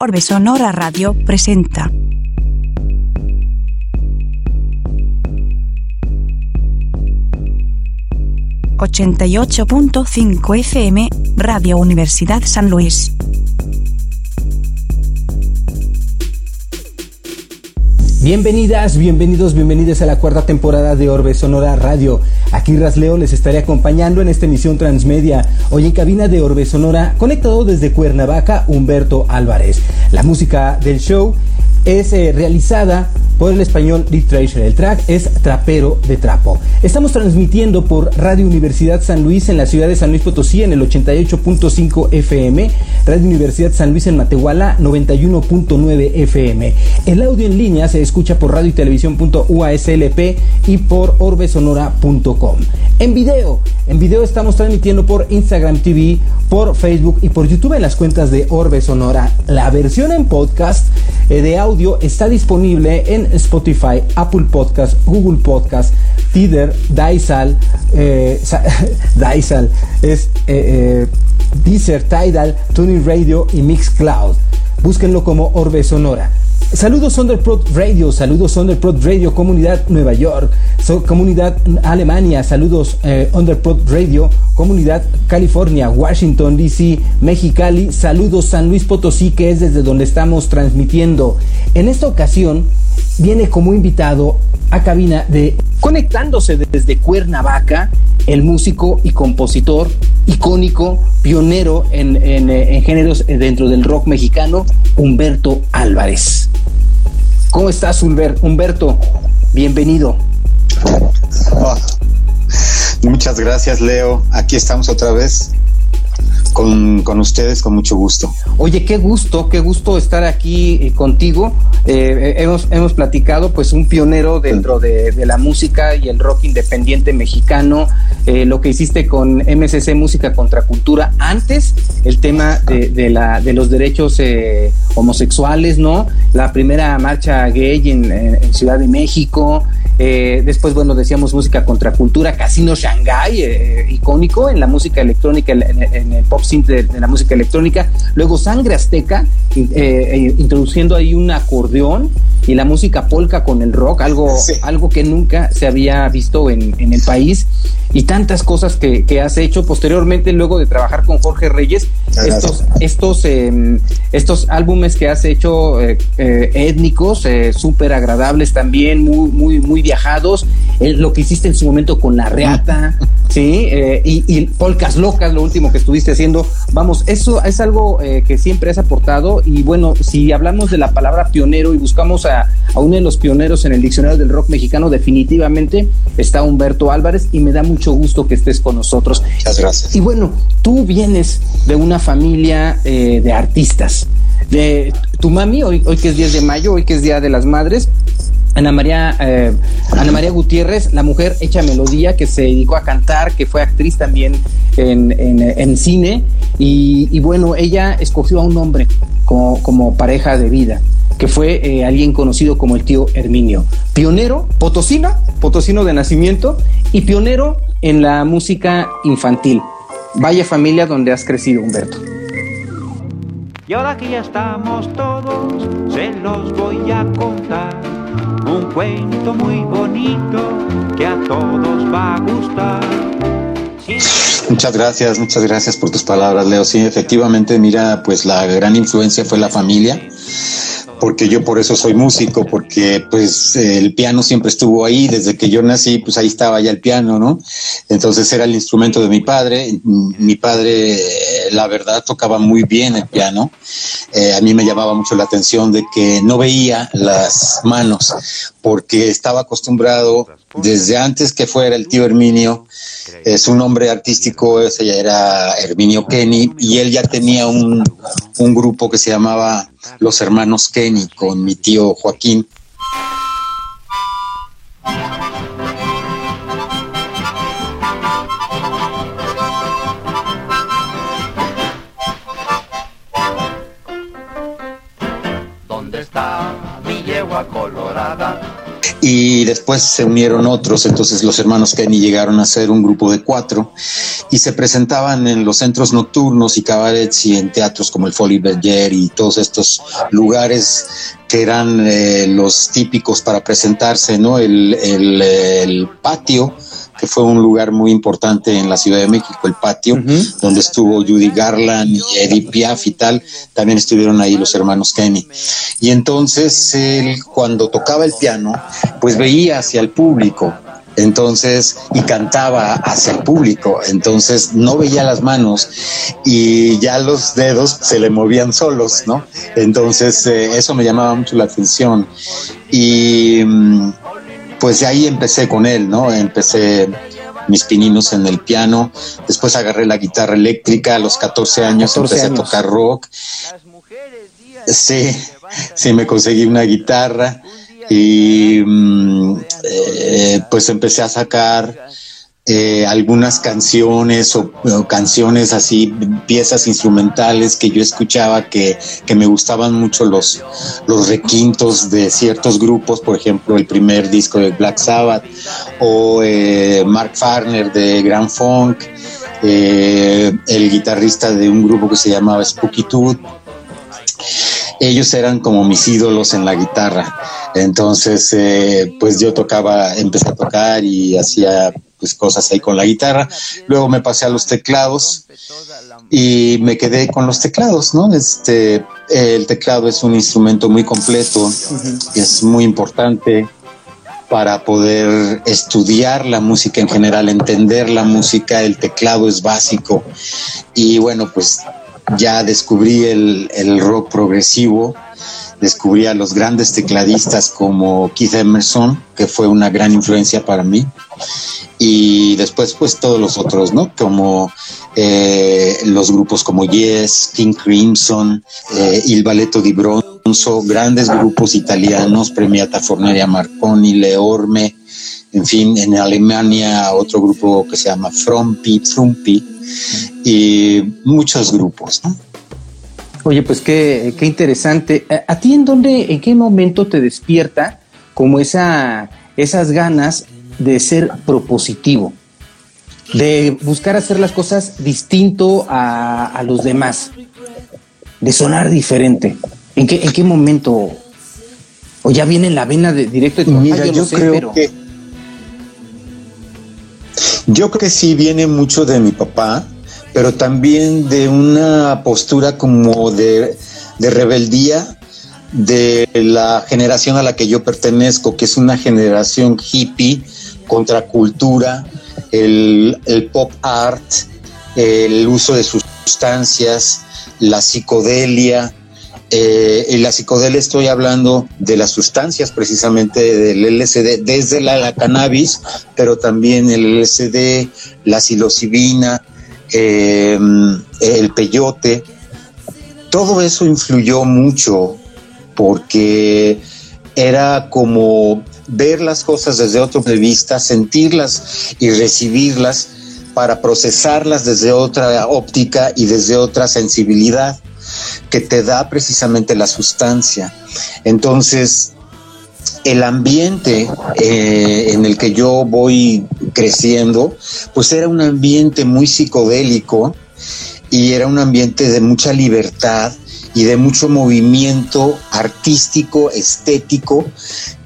Orbe Sonora Radio presenta. ...88.5 FM, Radio Universidad San Luis. Bienvenidas, bienvenidos, bienvenidas a la cuarta temporada de Orbe Sonora Radio. Aquí Rasleo les estaré acompañando en esta emisión transmedia. Hoy en cabina de Orbe Sonora, conectado desde Cuernavaca, Humberto Álvarez. La música del show es eh, realizada por el español Lee Treasure. El track es Trapero de Trapo. Estamos transmitiendo por Radio Universidad San Luis en la ciudad de San Luis Potosí en el 88.5 FM, Radio Universidad San Luis en Matehuala 91.9 FM. El audio en línea se escucha por radio y televisión.uaslp y por orbesonora.com. En video, en video estamos transmitiendo por Instagram TV, por Facebook y por YouTube en las cuentas de Orbe Sonora. La versión en podcast eh, de audio está disponible en Spotify, Apple Podcast, Google Podcast, Tidal, Daisal, eh, es eh, Deezer, Tidal, Tuning Radio y Mixcloud. Búsquenlo como Orbe Sonora. Saludos Underprod Radio, saludos Underprod Radio, comunidad Nueva York, comunidad Alemania, saludos eh, Underprod Radio, comunidad California, Washington DC, Mexicali, saludos San Luis Potosí, que es desde donde estamos transmitiendo. En esta ocasión viene como invitado a cabina de conectándose desde Cuernavaca, el músico y compositor icónico, pionero en, eh, en géneros dentro del rock mexicano, Humberto Álvarez. ¿Cómo estás, Humberto? Bienvenido. Oh, muchas gracias, Leo. Aquí estamos otra vez con, ustedes con mucho gusto. Oye, qué gusto, qué gusto estar aquí eh, contigo. Eh, eh, hemos, hemos platicado, pues, un pionero dentro de, la música y el rock independiente mexicano, lo que hiciste con MCC Música contra Cultura antes, el tema de, la, de los derechos homosexuales, ¿no? La primera marcha gay en, Ciudad de México. después, bueno, decíamos música contra cultura, Casino Shanghai, icónico en la música electrónica, en el pop de, la música electrónica. Luego Sangre Azteca, eh, eh, introduciendo ahí un acordeón y la música polka con el rock, algo, algo que nunca se había visto en, el país. Y tantas cosas que, has hecho posteriormente, luego de trabajar con Jorge Reyes, estos, estos, em, estos álbumes que has hecho eh, étnicos, súper agradables también, muy, muy, muy viajados. lo que hiciste en su momento con La Reata, ¿sí? y, y Polcas Locas, lo último que estuviste haciendo Vamos, eso es algo eh, que siempre has aportado y bueno, si hablamos de la palabra pionero y buscamos a, uno de los pioneros en el diccionario del rock mexicano, definitivamente está Humberto Álvarez y me da mucho gusto que estés con nosotros. Muchas gracias. Y bueno, tú vienes de una familia eh, de artistas. De tu mami, hoy, hoy que es 10 de mayo, hoy que es Día de las Madres, Ana María, eh, Ana María Gutiérrez, la mujer hecha melodía que se dedicó a cantar, que fue actriz también en, cine. Y, bueno, ella escogió a un hombre como, pareja de vida, que fue eh, alguien conocido como el tío Herminio. Pionero, potosino, potosino de nacimiento y pionero en la música infantil. Vaya familia donde has crecido, Humberto. Y ahora que ya estamos todos, se los voy a contar un cuento muy bonito que a todos va a gustar. Muchas gracias, muchas gracias por tus palabras, Leo. Sí, efectivamente, mira, pues la gran influencia fue la familia porque yo por eso soy músico, porque pues el piano siempre estuvo ahí, desde que yo nací, pues ahí estaba ya el piano, ¿no? Entonces era el instrumento de mi padre, mi padre, la verdad, tocaba muy bien el piano, eh, a mí me llamaba mucho la atención de que no veía las manos, porque estaba acostumbrado desde antes que fuera el tío Herminio, es un nombre artístico, ese ya era Herminio Kenny, y él ya tenía un, un grupo que se llamaba Los Hermanos Kenny con mi tío Joaquín. ¿Dónde está mi yegua colorada? Y después se unieron otros, entonces los hermanos Kenny llegaron a ser un grupo de cuatro y se presentaban en los centros nocturnos y cabarets y en teatros como el Folly Berger y todos estos lugares que eran eh, los típicos para presentarse, ¿no? El, el patio que fue un lugar muy importante en la Ciudad de México, el patio, donde estuvo Judy Garland y Edith Piaf y tal, también estuvieron ahí los hermanos Kenny. Y entonces él, cuando tocaba el piano, pues veía hacia el público, entonces y cantaba hacia el público, entonces no veía las manos y ya los dedos se le movían solos, ¿no? Entonces eh, eso me llamaba mucho la atención. Y mm, pues de ahí empecé con él, ¿no? Empecé mis pininos en el piano, después agarré la guitarra eléctrica, a los 14 años empecé a tocar rock. Sí, sí, me conseguí una guitarra y mm, eh, pues empecé a sacar eh, algunas canciones o, canciones así, piezas instrumentales que yo escuchaba que, que, me gustaban mucho los, los requintos de ciertos grupos, por ejemplo, el primer disco de Black Sabbath o eh, Mark Farner de Grand Funk, eh, el guitarrista de un grupo que se llamaba Spooky Tooth. Ellos eran como mis ídolos en la guitarra. Entonces, pues yo tocaba, empecé a tocar y hacía pues cosas ahí con la guitarra. Luego me pasé a los teclados y me quedé con los teclados, ¿no? Este, el teclado es un instrumento muy completo, es muy importante para poder estudiar la música en general, entender la música, el teclado es básico. Y bueno, pues ya descubrí el, el rock progresivo, descubrí a los grandes tecladistas como Keith Emerson, que fue una gran influencia para mí y después pues todos los otros, ¿no? Como eh, los grupos como Yes, King Crimson, eh, Il Balletto di Bronzo, grandes grupos italianos, Premiata Forneria Marconi, Leorme, en fin, en Alemania otro grupo que se llama Frompi, Frumpi, y muchos grupos, ¿no? Oye, pues qué, qué interesante. ¿A ti en dónde, en qué momento te despierta como esa, esas ganas de ser propositivo, de buscar hacer las cosas distinto a, los demás, de sonar diferente. ¿En qué, en qué momento? ¿O ya viene en la vena de directo de Mira, yo, creo que yo creo que sí viene mucho de mi papá, pero también de una postura como de, de rebeldía de la generación a la que yo pertenezco, que es una generación hippie, contracultura, el, el pop art, el uso de sustancias, la psicodelia, eh, y la psicodelia estoy hablando de las sustancias precisamente del LSD, desde la, cannabis, pero también el LSD, la psilocibina, eh, el peyote. Todo eso influyó mucho porque era como ver las cosas desde otro punto de vista, sentirlas y recibirlas para procesarlas desde otra óptica y desde otra sensibilidad que te da precisamente la sustancia. Entonces, el ambiente eh, en el que yo voy creciendo, pues era un ambiente muy psicodélico y era un ambiente de mucha libertad y de mucho movimiento artístico, estético,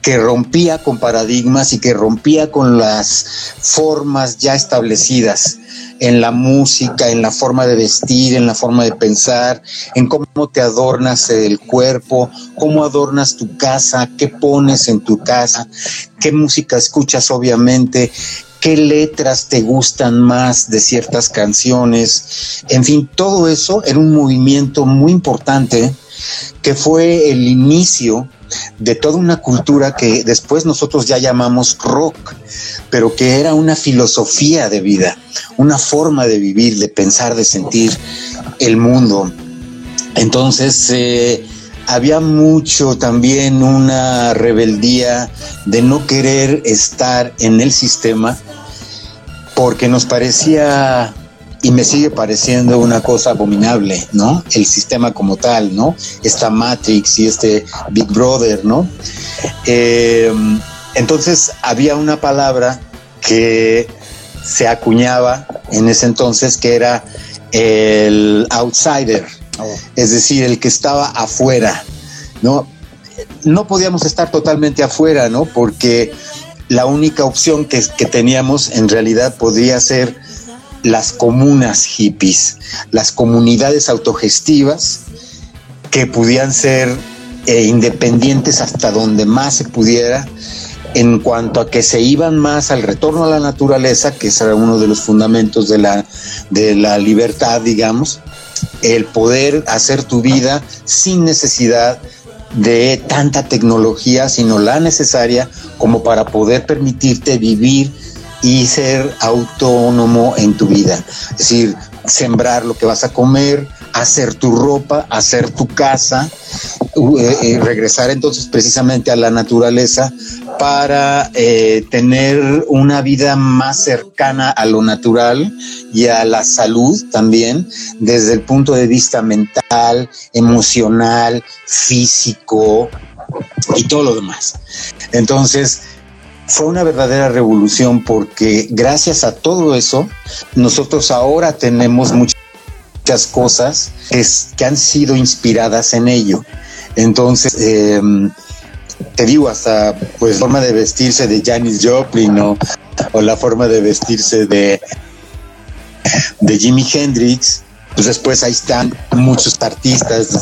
que rompía con paradigmas y que rompía con las formas ya establecidas en la música, en la forma de vestir, en la forma de pensar, en cómo te adornas el cuerpo, cómo adornas tu casa, qué pones en tu casa, qué música escuchas obviamente, qué letras te gustan más de ciertas canciones. En fin, todo eso era un movimiento muy importante que fue el inicio de toda una cultura que después nosotros ya llamamos rock, pero que era una filosofía de vida, una forma de vivir, de pensar, de sentir el mundo. Entonces, eh, había mucho también una rebeldía de no querer estar en el sistema porque nos parecía y me sigue pareciendo una cosa abominable, ¿no? El sistema como tal, ¿no? Esta Matrix y este Big Brother, ¿no? Eh, entonces había una palabra que se acuñaba en ese entonces que era el outsider, oh. es decir, el que estaba afuera, ¿no? No podíamos estar totalmente afuera, ¿no? Porque la única opción que, que teníamos en realidad podría ser las comunas hippies, las comunidades autogestivas que pudieran ser eh, independientes hasta donde más se pudiera en cuanto a que se iban más al retorno a la naturaleza, que ese uno de los fundamentos de la, de la libertad, digamos, el poder hacer tu vida sin necesidad de tanta tecnología, sino la necesaria como para poder permitirte vivir y ser autónomo en tu vida. Es decir, sembrar lo que vas a comer, hacer tu ropa, hacer tu casa, eh, eh, regresar entonces precisamente a la naturaleza para eh, tener una vida más cercana a lo natural y a la salud también desde el punto de vista mental, emocional, físico y todo lo demás. Entonces, fue una verdadera revolución porque gracias a todo eso, nosotros ahora tenemos muchas cosas que, han sido inspiradas en ello. Entonces, em, te digo, hasta pues forma de vestirse de Janis Joplin o, la forma de vestirse de, de Jimi Hendrix, pues después ahí están muchos artistas,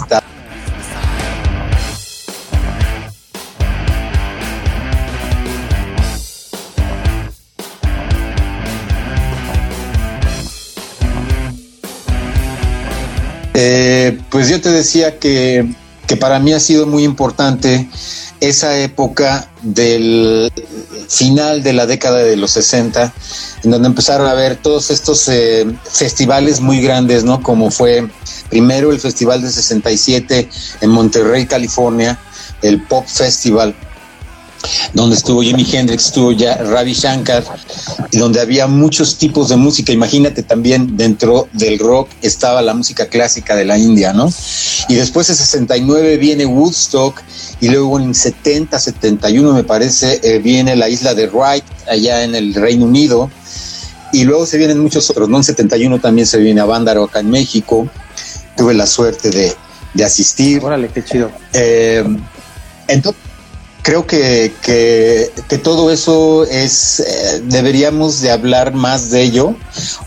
Eh, pues yo te decía que, para mí ha sido muy importante esa época del final de la década de los 60, en donde empezaron a haber todos estos eh, festivales muy grandes, ¿no? Como fue primero el Festival de 67 en Monterrey, California, el Pop Festival, donde estuvo Jimi Hendrix, estuvo ya Ravi Shankar, y donde había muchos tipos de música. Imagínate también dentro del rock estaba la música clásica de la India, ¿no? Y después en 69 viene Woodstock y luego en 70, 71 me parece eh, viene la isla de Wright allá en el Reino Unido y luego se vienen muchos otros, ¿no? En 71 también se viene a Bándaro acá en México. Tuve la suerte de, asistir. Órale, qué chido. Eh, entonces, creo que, que, todo eso es, eh, deberíamos de hablar más de ello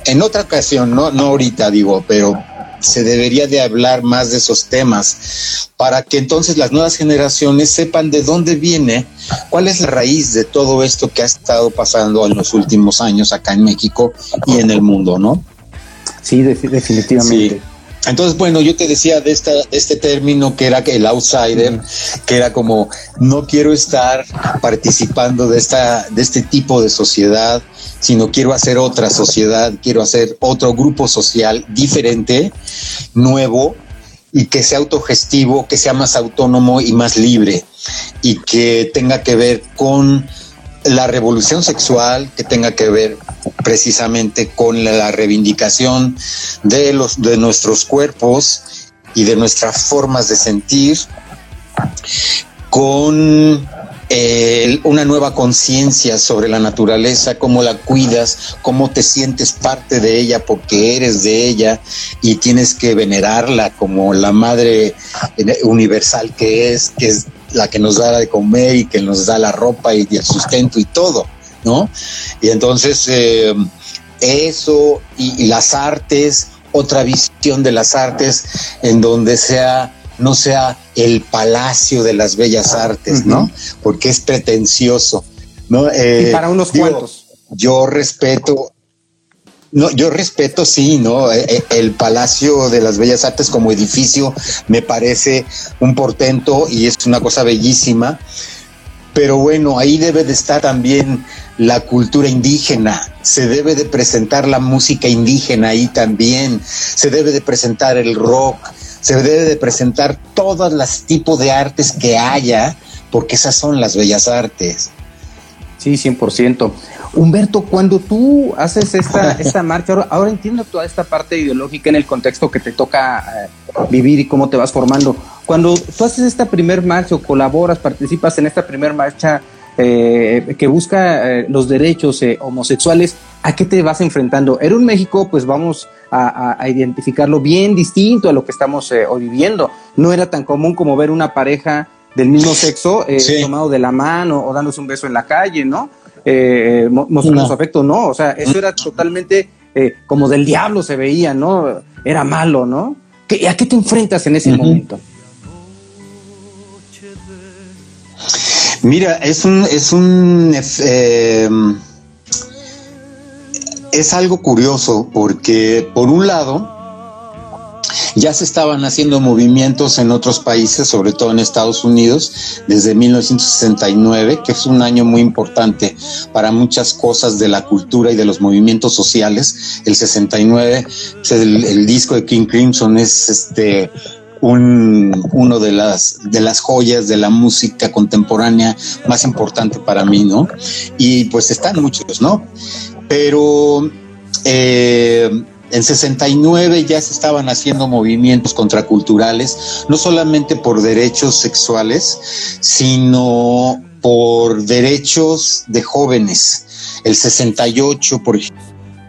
en otra ocasión, no, no ahorita digo, pero se debería de hablar más de esos temas para que entonces las nuevas generaciones sepan de dónde viene, cuál es la raíz de todo esto que ha estado pasando en los últimos años acá en México y en el mundo, ¿no? Sí, definitivamente. Entonces, bueno, yo te decía de, esta, este término que era el outsider, que era como no quiero estar participando de esta, de este tipo de sociedad, sino quiero hacer otra sociedad, quiero hacer otro grupo social diferente, nuevo, y que sea autogestivo, que sea más autónomo y más libre, y que tenga que ver con la revolución sexual que tenga que ver precisamente con la reivindicación de los de nuestros cuerpos y de nuestras formas de sentir con eh, una nueva conciencia sobre la naturaleza, cómo la cuidas, cómo te sientes parte de ella porque eres de ella y tienes que venerarla como la madre eh, universal que es, que es la que nos da de comer y que nos da la ropa y, el sustento y todo, ¿no? Y entonces eh, eso y, las artes, otra visión de las artes en donde sea no sea el palacio de las bellas artes, ¿no? Porque es pretencioso, ¿no? y para unos cuantos. Yo respeto no, yo respeto, sí, ¿no? Eh, eh, el Palacio de las Bellas Artes como edificio me parece un portento y es una cosa bellísima. Pero bueno, ahí debe de estar también la cultura indígena, se debe de presentar la música indígena ahí también, se debe de presentar el rock, se debe de presentar todos los tipos de artes que haya, porque esas son las bellas artes. Sí, 100%. Humberto, cuando tú haces esta, esta marcha, ahora, entiendo toda esta parte ideológica en el contexto que te toca eh, vivir y cómo te vas formando. Cuando tú haces esta primer marcha o colaboras, participas en esta primer marcha eh, que busca eh, los derechos eh, homosexuales, ¿a qué te vas enfrentando? Era un México, pues vamos a, identificarlo bien distinto a lo que estamos hoy viviendo. No era tan común como ver una pareja del mismo sexo tomado de la mano o dándose un beso en la calle, ¿no? Mostrando su afecto, no, o sea, eso era totalmente como del diablo se veía, ¿no? Era malo, ¿no? ¿A qué te enfrentas en ese momento? Mira, es un, es un, eh, es algo curioso porque por un lado ya se estaban haciendo movimientos en otros países, sobre todo en Estados Unidos, desde 1969, que es un año muy importante para muchas cosas de la cultura y de los movimientos sociales. El 69, el, el disco de King Crimson es este un, uno de las, de las joyas de la música contemporánea más importante para mí, ¿no? Y pues están muchos, ¿no? Pero eh, en 69 ya se estaban haciendo movimientos contraculturales, no solamente por derechos sexuales, sino por derechos de jóvenes. El 68, por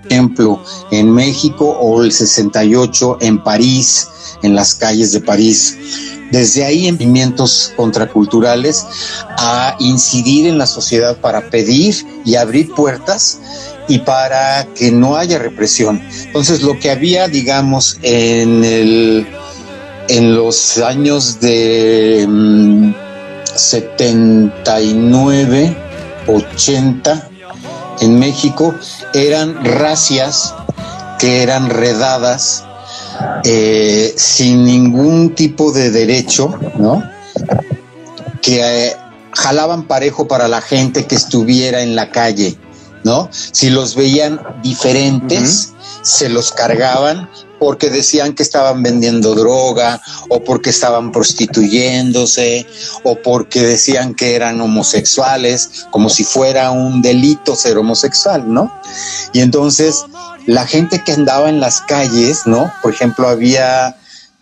ejemplo, en México o el 68 en París, en las calles de París. Desde ahí en movimientos contraculturales a incidir en la sociedad para pedir y abrir puertas y para que no haya represión. Entonces lo que había, digamos, en el en los años de 79, mm, 80 en México eran racias que eran redadas eh, sin ningún tipo de derecho, ¿no? Que eh, jalaban parejo para la gente que estuviera en la calle, ¿no? Si los veían diferentes, se los cargaban porque decían que estaban vendiendo droga o porque estaban prostituyéndose o porque decían que eran homosexuales, como si fuera un delito ser homosexual, ¿no? Y entonces la gente que andaba en las calles, ¿no? Por ejemplo, había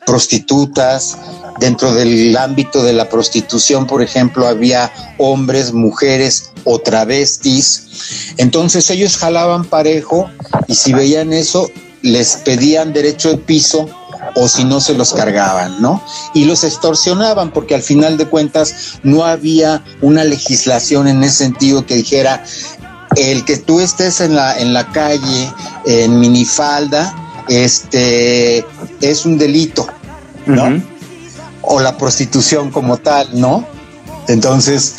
prostitutas, dentro del ámbito de la prostitución, por ejemplo, había hombres, mujeres o travestis. Entonces ellos jalaban parejo y si veían eso, les pedían derecho de piso o si no se los cargaban, ¿no? Y los extorsionaban porque al final de cuentas no había una legislación en ese sentido que dijera el que tú estés en la, en la calle en minifalda, este, es un delito, ¿no? O la prostitución como tal, ¿no? Entonces,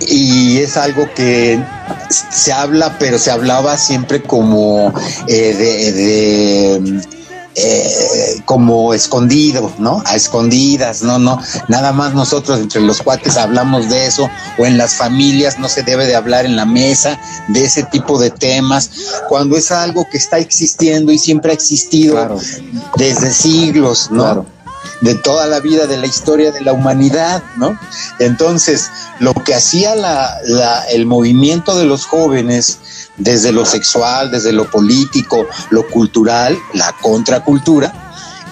y es algo que se habla, pero se hablaba siempre como eh, de eh, como escondido, ¿no? A escondidas, no, no, nada más nosotros entre los cuates hablamos de eso, o en las familias no se debe de hablar en la mesa de ese tipo de temas, cuando es algo que está existiendo y siempre ha existido desde siglos, ¿no? de toda la vida de la historia de la humanidad, ¿no? Entonces, lo que hacía la, el movimiento de los jóvenes desde lo sexual, desde lo político, lo cultural, la contracultura,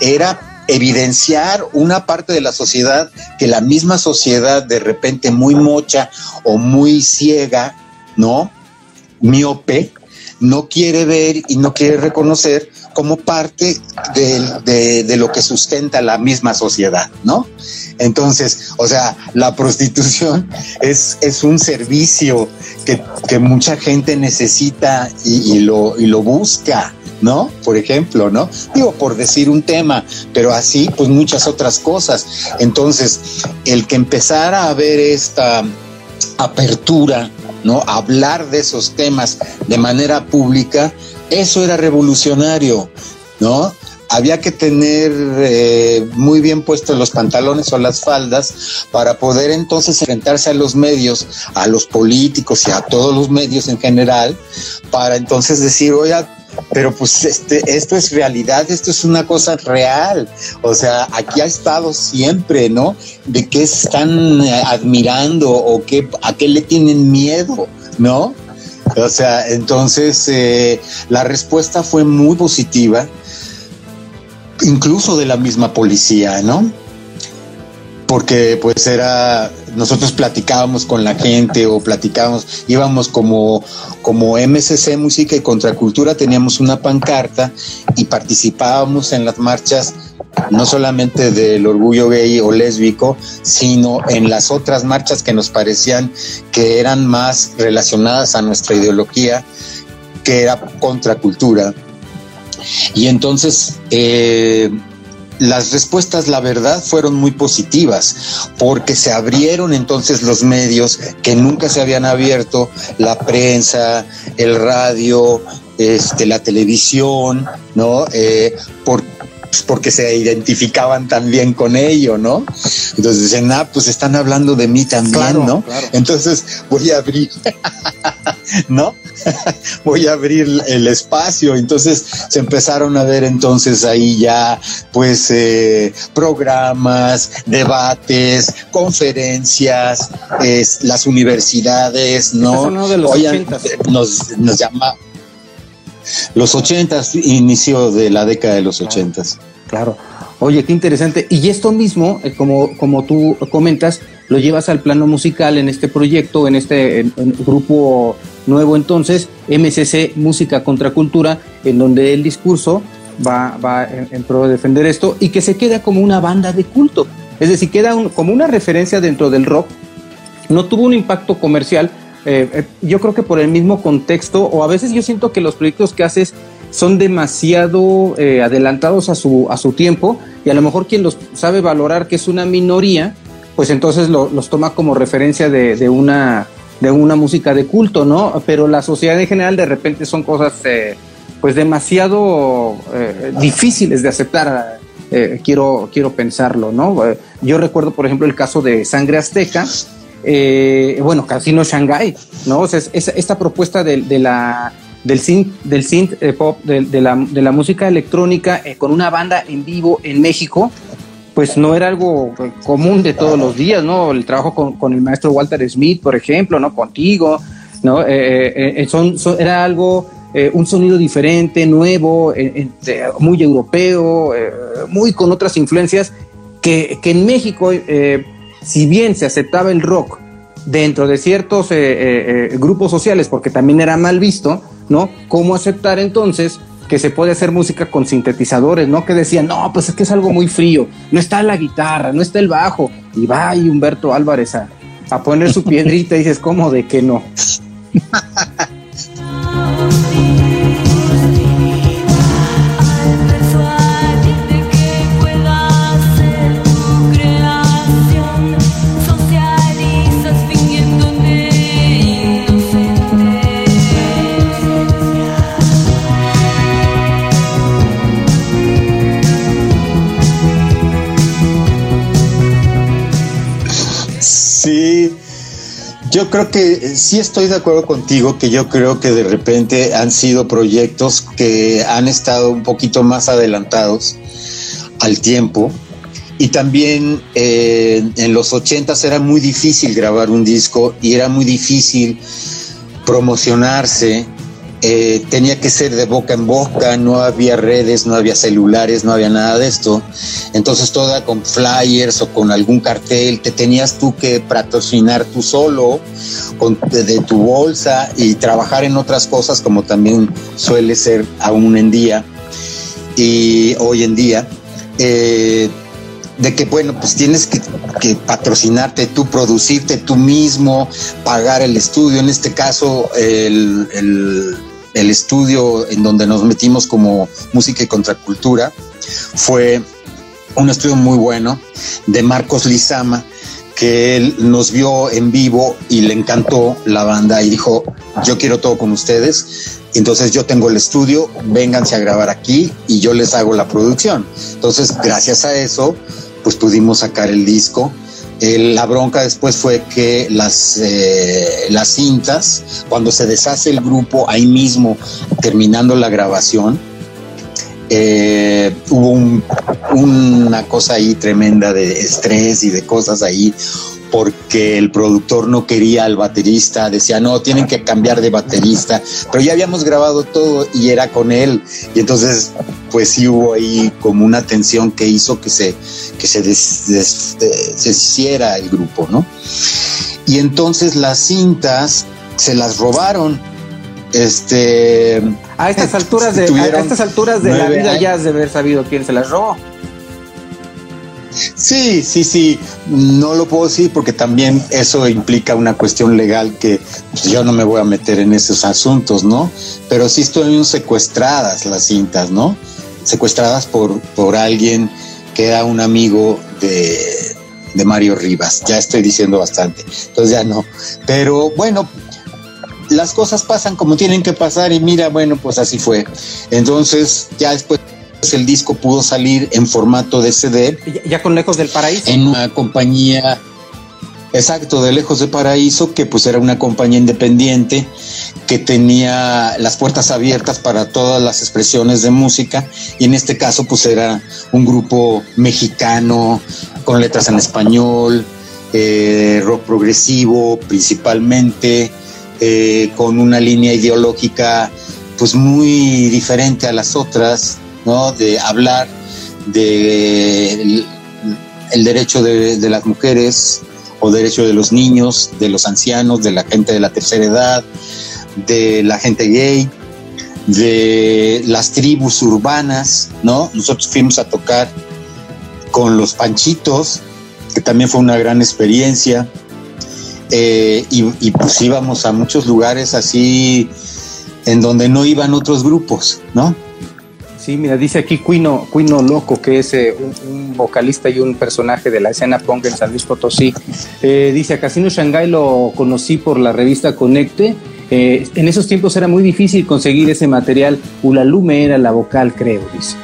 era evidenciar una parte de la sociedad que la misma sociedad de repente muy mocha o muy ciega, ¿no? Miope, no quiere ver y no quiere reconocer como parte de, lo que sustenta la misma sociedad, ¿no? Entonces, o sea, la prostitución es, es un servicio que, mucha gente necesita y, lo, y lo busca, ¿no? Por ejemplo, ¿no? Digo, por decir un tema, pero así, pues muchas otras cosas. Entonces, el que empezara a ver esta apertura, ¿no? Hablar de esos temas de manera pública, eso era revolucionario, ¿no? Había que tener eh, muy bien puestos los pantalones o las faldas para poder entonces enfrentarse a los medios, a los políticos y a todos los medios en general, para entonces decir, oiga, pero pues este, esto es realidad, esto es una cosa real. O sea, aquí ha estado siempre, ¿no? De qué están eh, admirando o qué, a qué le tienen miedo, ¿no? O sea, entonces eh, la respuesta fue muy positiva, incluso de la misma policía, ¿no? Porque pues era, nosotros platicábamos con la gente o platicábamos, íbamos como, como Música y Contracultura, teníamos una pancarta y participábamos en las marchas no solamente del orgullo gay o lésbico, sino en las otras marchas que nos parecían que eran más relacionadas a nuestra ideología, que era contracultura. Y entonces, eh, las respuestas, la verdad, fueron muy positivas, porque se abrieron entonces los medios que nunca se habían abierto, la prensa, el radio, este, la televisión, ¿no? Eh, por, porque se identificaban también con ello, ¿no? Entonces dicen, ah, pues están hablando de mí también, ¿no? Entonces voy a abrir, ¿no? voy a abrir el espacio. Entonces se empezaron a ver entonces ahí ya, pues, eh, programas, debates, conferencias, las universidades, ¿no? Uno de los nos, nos llama los ochentas, inicio de la década de los ochentas. Claro. Oye, qué interesante. Y esto mismo, eh, como, como tú comentas, lo llevas al plano musical en este proyecto, en este grupo nuevo entonces, MCC Música contra Cultura, en donde el discurso va, va en, pro de defender esto y que se queda como una banda de culto. Es decir, queda como una referencia dentro del rock. No tuvo un impacto comercial, eh, eh, yo creo que por el mismo contexto, o a veces yo siento que los proyectos que haces son demasiado eh, adelantados a su, a su tiempo y a lo mejor quien los sabe valorar que es una minoría, pues entonces los toma como referencia de, una, de una música de culto, ¿no? Pero la sociedad en general de repente son cosas pues demasiado difíciles de aceptar. quiero, quiero pensarlo, ¿no? yo recuerdo, por ejemplo, el caso de Sangre Azteca, eh, bueno, Casino Shanghai, ¿no? O sea, esta propuesta de, la, del synth, del synth eh, pop, de, la, música electrónica eh, con una banda en vivo en México, pues no era algo común de todos los días, ¿no? El trabajo con, el maestro Walter Smith, por ejemplo, ¿no? Contigo, ¿no? son, era algo, un sonido diferente, nuevo, muy europeo, muy con otras influencias que, que en México si bien se aceptaba el rock dentro de ciertos eh, eh, eh, grupos sociales, porque también era mal visto, ¿no? ¿Cómo aceptar entonces que se puede hacer música con sintetizadores, ¿no? Que decían, no, pues es que es algo muy frío, no está la guitarra, no está el bajo, y va ahí Humberto Álvarez a, a poner su piedrita y dices, ¿cómo de que no? Yo creo que eh, sí estoy de acuerdo contigo, que yo creo que de repente han sido proyectos que han estado un poquito más adelantados al tiempo. Y también eh, en los ochentas era muy difícil grabar un disco y era muy difícil promocionarse eh, tenía que ser de boca en boca, no había redes, no había celulares, no había nada de esto. Entonces toda con flyers o con algún cartel, te tenías tú que patrocinar tú solo con, de, tu bolsa y trabajar en otras cosas como también suele ser aún en día y hoy en día. Eh, de que bueno, pues tienes que, patrocinarte tú, producirte tú mismo, pagar el estudio, en este caso el estudio en donde nos metimos como música y contracultura fue un estudio muy bueno de Marcos Lizama, que él nos vio en vivo y le encantó la banda y dijo, yo quiero todo con ustedes. Entonces yo tengo el estudio, vénganse a grabar aquí y yo les hago la producción. Entonces, gracias a eso, pues pudimos sacar el disco la bronca después fue que las, eh, las cintas, cuando se deshace el grupo ahí mismo, terminando la grabación, eh, hubo una cosa ahí tremenda de estrés y de cosas ahí, porque el productor no quería al baterista, decía, no, tienen que cambiar de baterista, pero ya habíamos grabado todo y era con él, y entonces pues sí hubo ahí como una tensión que hizo que se, que se, deshiciera el grupo, ¿no? Y entonces las cintas se las robaron. Este, a estas alturas de, a estas alturas de la vida ya has de haber sabido quién se las robó. Sí, sí, sí. No lo puedo decir porque también eso implica una cuestión legal que pues, yo no me voy a meter en esos asuntos, ¿no? Pero sí estuvieron secuestradas las cintas, ¿no? Secuestradas por, por alguien que era un amigo de, de Mario Rivas. Ya estoy diciendo bastante. Entonces ya no. Pero bueno, las cosas pasan como tienen que pasar y mira, bueno, pues así fue. Entonces ya después el disco pudo salir en formato de CD. Ya con Lejos del Paraíso. En una compañía, exacto, de Lejos del Paraíso, que pues era una compañía independiente que tenía las puertas abiertas para todas las expresiones de música y en este caso pues era un grupo mexicano con letras en español, eh, rock progresivo principalmente, eh, con una línea ideológica pues muy diferente a las otras, ¿no? De hablar de el, derecho de, las mujeres o derecho de los niños, de los ancianos, de la gente de la tercera edad, de la gente gay, de las tribus urbanas, ¿no? Nosotros fuimos a tocar con los panchitos, que también fue una gran experiencia, eh, y, y, pues íbamos a muchos lugares así en donde no iban otros grupos, ¿no? Sí, mira, dice aquí Cuino, Cuino Loco, que es eh, un, vocalista y un personaje de la escena punk en San Luis Potosí. Eh, dice, a Casino Shanghai lo conocí por la revista Conecte. Eh, en esos tiempos era muy difícil conseguir ese material. Ulalume era la vocal, creo, dice.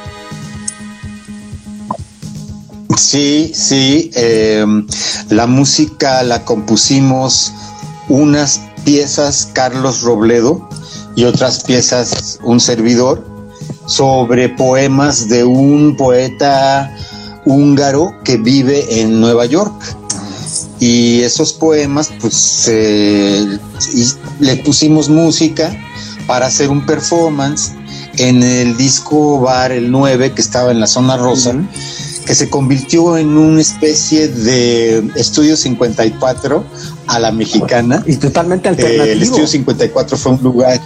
Sí, sí. la música la compusimos unas piezas Carlos Robledo y otras piezas un servidor sobre poemas de un poeta húngaro que vive en Nueva York. Y esos poemas, pues le pusimos música para hacer un performance en el disco bar El 9 que estaba en la zona rosa, que se convirtió en una especie de estudio 54 a la mexicana. Y totalmente alternativo. el estudio 54 fue un lugar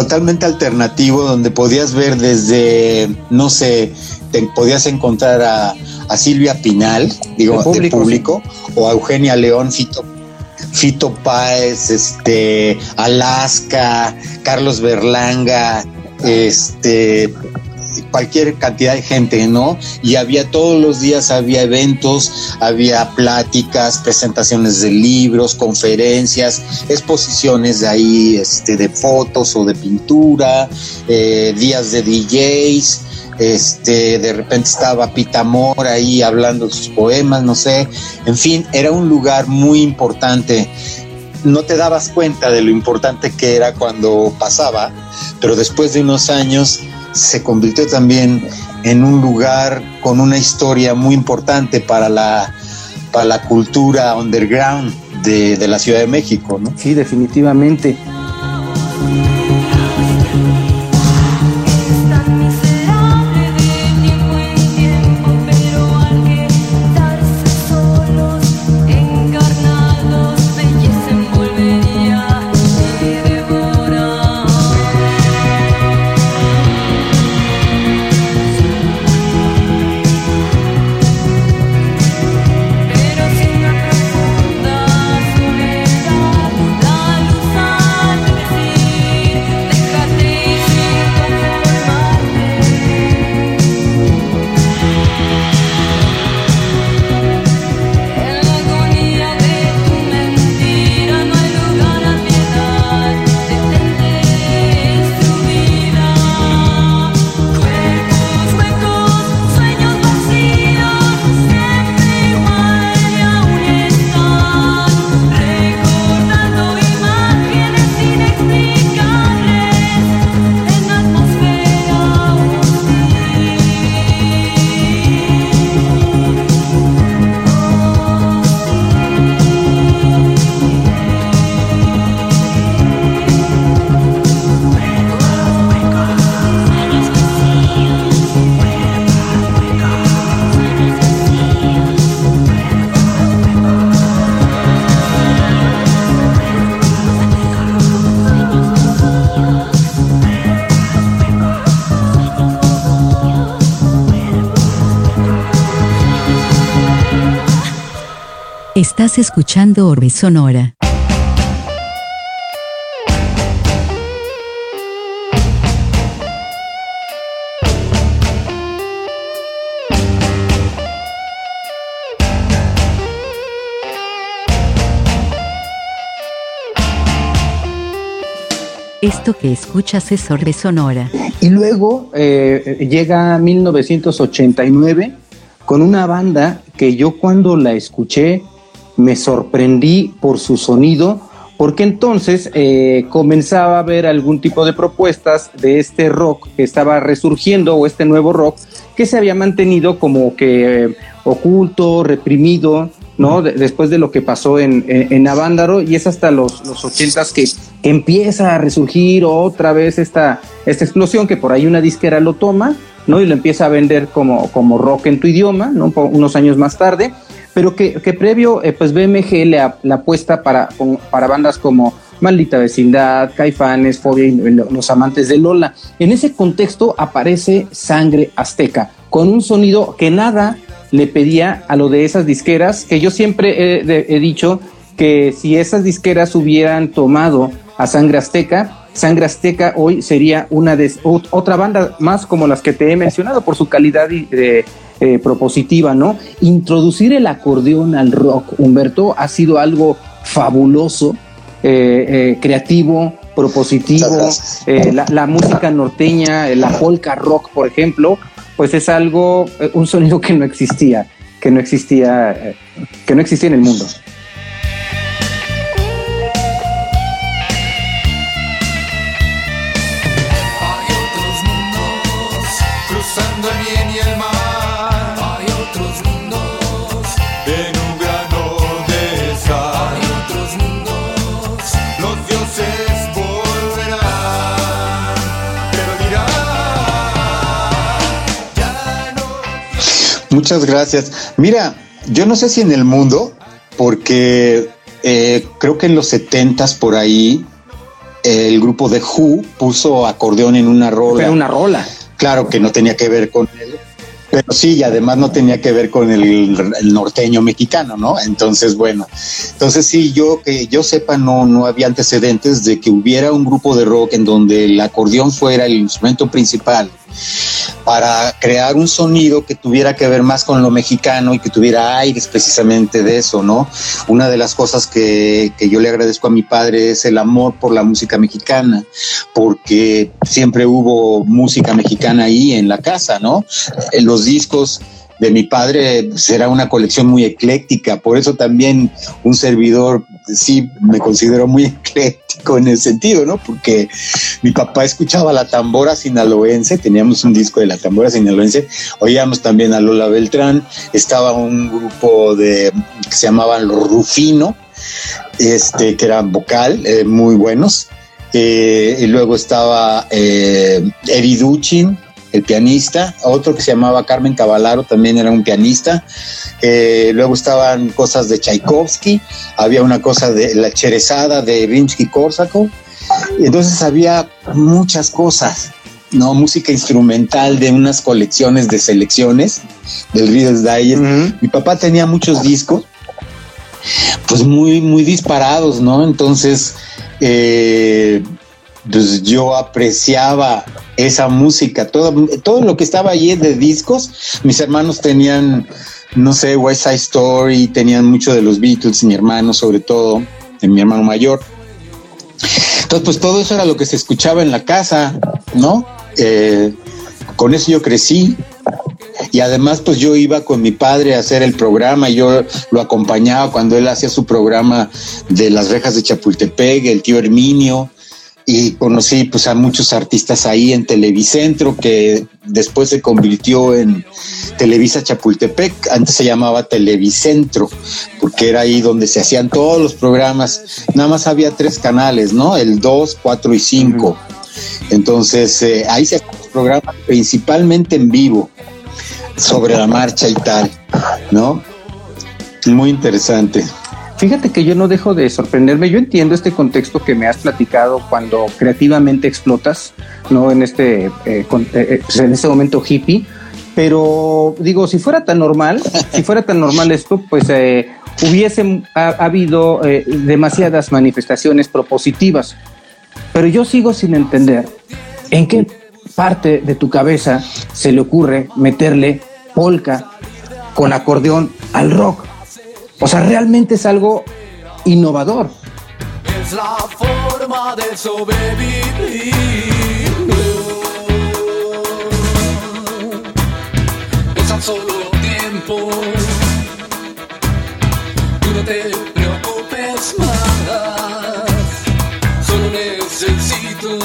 totalmente alternativo donde podías ver desde, no sé, te podías encontrar a, Silvia Pinal, digo, de público, o a Eugenia León, Fito, Fito Páez, este, Alaska, Carlos Berlanga, este, cualquier cantidad de gente, ¿no? Y había todos los días, había eventos, había pláticas, presentaciones de libros, conferencias, exposiciones de ahí, este, de fotos o de pintura, eh, días de DJs, este, de repente estaba Pita Amor ahí hablando sus poemas, no sé, en fin, era un lugar muy importante. No te dabas cuenta de lo importante que era cuando pasaba, pero después de unos años se convirtió también en un lugar con una historia muy importante para la, para la cultura underground de, de la Ciudad de México, ¿no? Sí, definitivamente. Escuchando Orbe Sonora. Esto que escuchas es Orbe Sonora. Y luego eh, llega 1989 con una banda que yo cuando la escuché me sorprendí por su sonido, porque entonces eh, comenzaba a ver algún tipo de propuestas de este rock que estaba resurgiendo o este nuevo rock que se había mantenido como que eh, oculto, reprimido, ¿no? después de lo que pasó en, en, Avándaro y es hasta los, los ochentas que, empieza a resurgir otra vez esta, esta explosión que por ahí una disquera lo toma, ¿no? Y lo empieza a vender como, como rock en tu idioma, ¿no? Unos años más tarde pero que, previo, eh, pues BMG le, apuesta para, para bandas como Maldita Vecindad, Caifanes, Fobia y Los Amantes de Lola. En ese contexto aparece Sangre Azteca, con un sonido que nada le pedía a lo de esas disqueras, que yo siempre he, dicho que si esas disqueras hubieran tomado a Sangre Azteca, Sangre Azteca hoy sería una de otra banda más como las que te he mencionado por su calidad de, eh, propositiva, ¿no? Introducir el acordeón al rock, Humberto, ha sido algo fabuloso, eh, eh, creativo, propositivo. La, música norteña, la polka rock, por ejemplo, pues es algo, un sonido que no existía, que no existía, que no existía en el mundo. Muchas gracias. Mira, yo no sé si en el mundo, porque eh, creo que en los setentas por ahí el grupo de Who puso acordeón en una rola. Pero una rola. Claro que no tenía que ver con él, pero sí, y además no tenía que ver con el, norteño mexicano, ¿no? Entonces, bueno, entonces sí, yo que yo sepa, no, no había antecedentes de que hubiera un grupo de rock en donde el acordeón fuera el instrumento principal para crear un sonido que tuviera que ver más con lo mexicano y que tuviera aires precisamente de eso, ¿no? Una de las cosas que, que yo le agradezco a mi padre es el amor por la música mexicana, porque siempre hubo música mexicana ahí en la casa, ¿no? En los discos de mi padre era una colección muy ecléctica, por eso también un servidor sí me considero muy ecléctico en el sentido, ¿no? Porque mi papá escuchaba la tambora sinaloense, teníamos un disco de la tambora sinaloense, oíamos también a Lola Beltrán, estaba un grupo de que se llamaban Rufino, este, que eran vocal, eh, muy buenos. Eh, y luego estaba eh, Duchin, el pianista, otro que se llamaba Carmen Cavalaro, también era un pianista. Eh, luego estaban cosas de Tchaikovsky, había una cosa de la Cherezada de Rimsky-Korsakov. Entonces había muchas cosas, ¿no? Música instrumental de unas colecciones de selecciones del Reader's Digest. Mi papá tenía muchos discos, pues muy, muy disparados, ¿no? Entonces, eh, pues yo apreciaba esa música, todo, todo lo que estaba allí de discos. Mis hermanos tenían, no sé, West Side Story, tenían mucho de los Beatles, mi hermano sobre todo, mi hermano mayor. Entonces, pues todo eso era lo que se escuchaba en la casa, ¿no? Eh, con eso yo crecí. Y además, pues yo iba con mi padre a hacer el programa, yo lo acompañaba cuando él hacía su programa de las rejas de Chapultepec, el tío Herminio, y conocí pues a muchos artistas ahí en Televicentro que después se convirtió en Televisa Chapultepec, antes se llamaba Televicentro porque era ahí donde se hacían todos los programas, nada más había tres canales, ¿no? El 2, 4 y 5. Entonces eh, ahí se hacían los programas principalmente en vivo sobre la marcha y tal, ¿no? Muy interesante. Fíjate que yo no dejo de sorprenderme. Yo entiendo este contexto que me has platicado cuando creativamente explotas, no en este, eh, eh, eh, pues, en este momento hippie. Pero digo, si fuera tan normal, si fuera tan normal esto, pues hubiese habido eh, demasiadas manifestaciones propositivas. Pero yo sigo sin entender en qué parte de tu cabeza se le ocurre meterle polka con acordeón al rock. O sea, realmente es algo innovador. Es la forma de sobrevivir. Es solo tiempo. Tú no te preocupes más. Solo necesito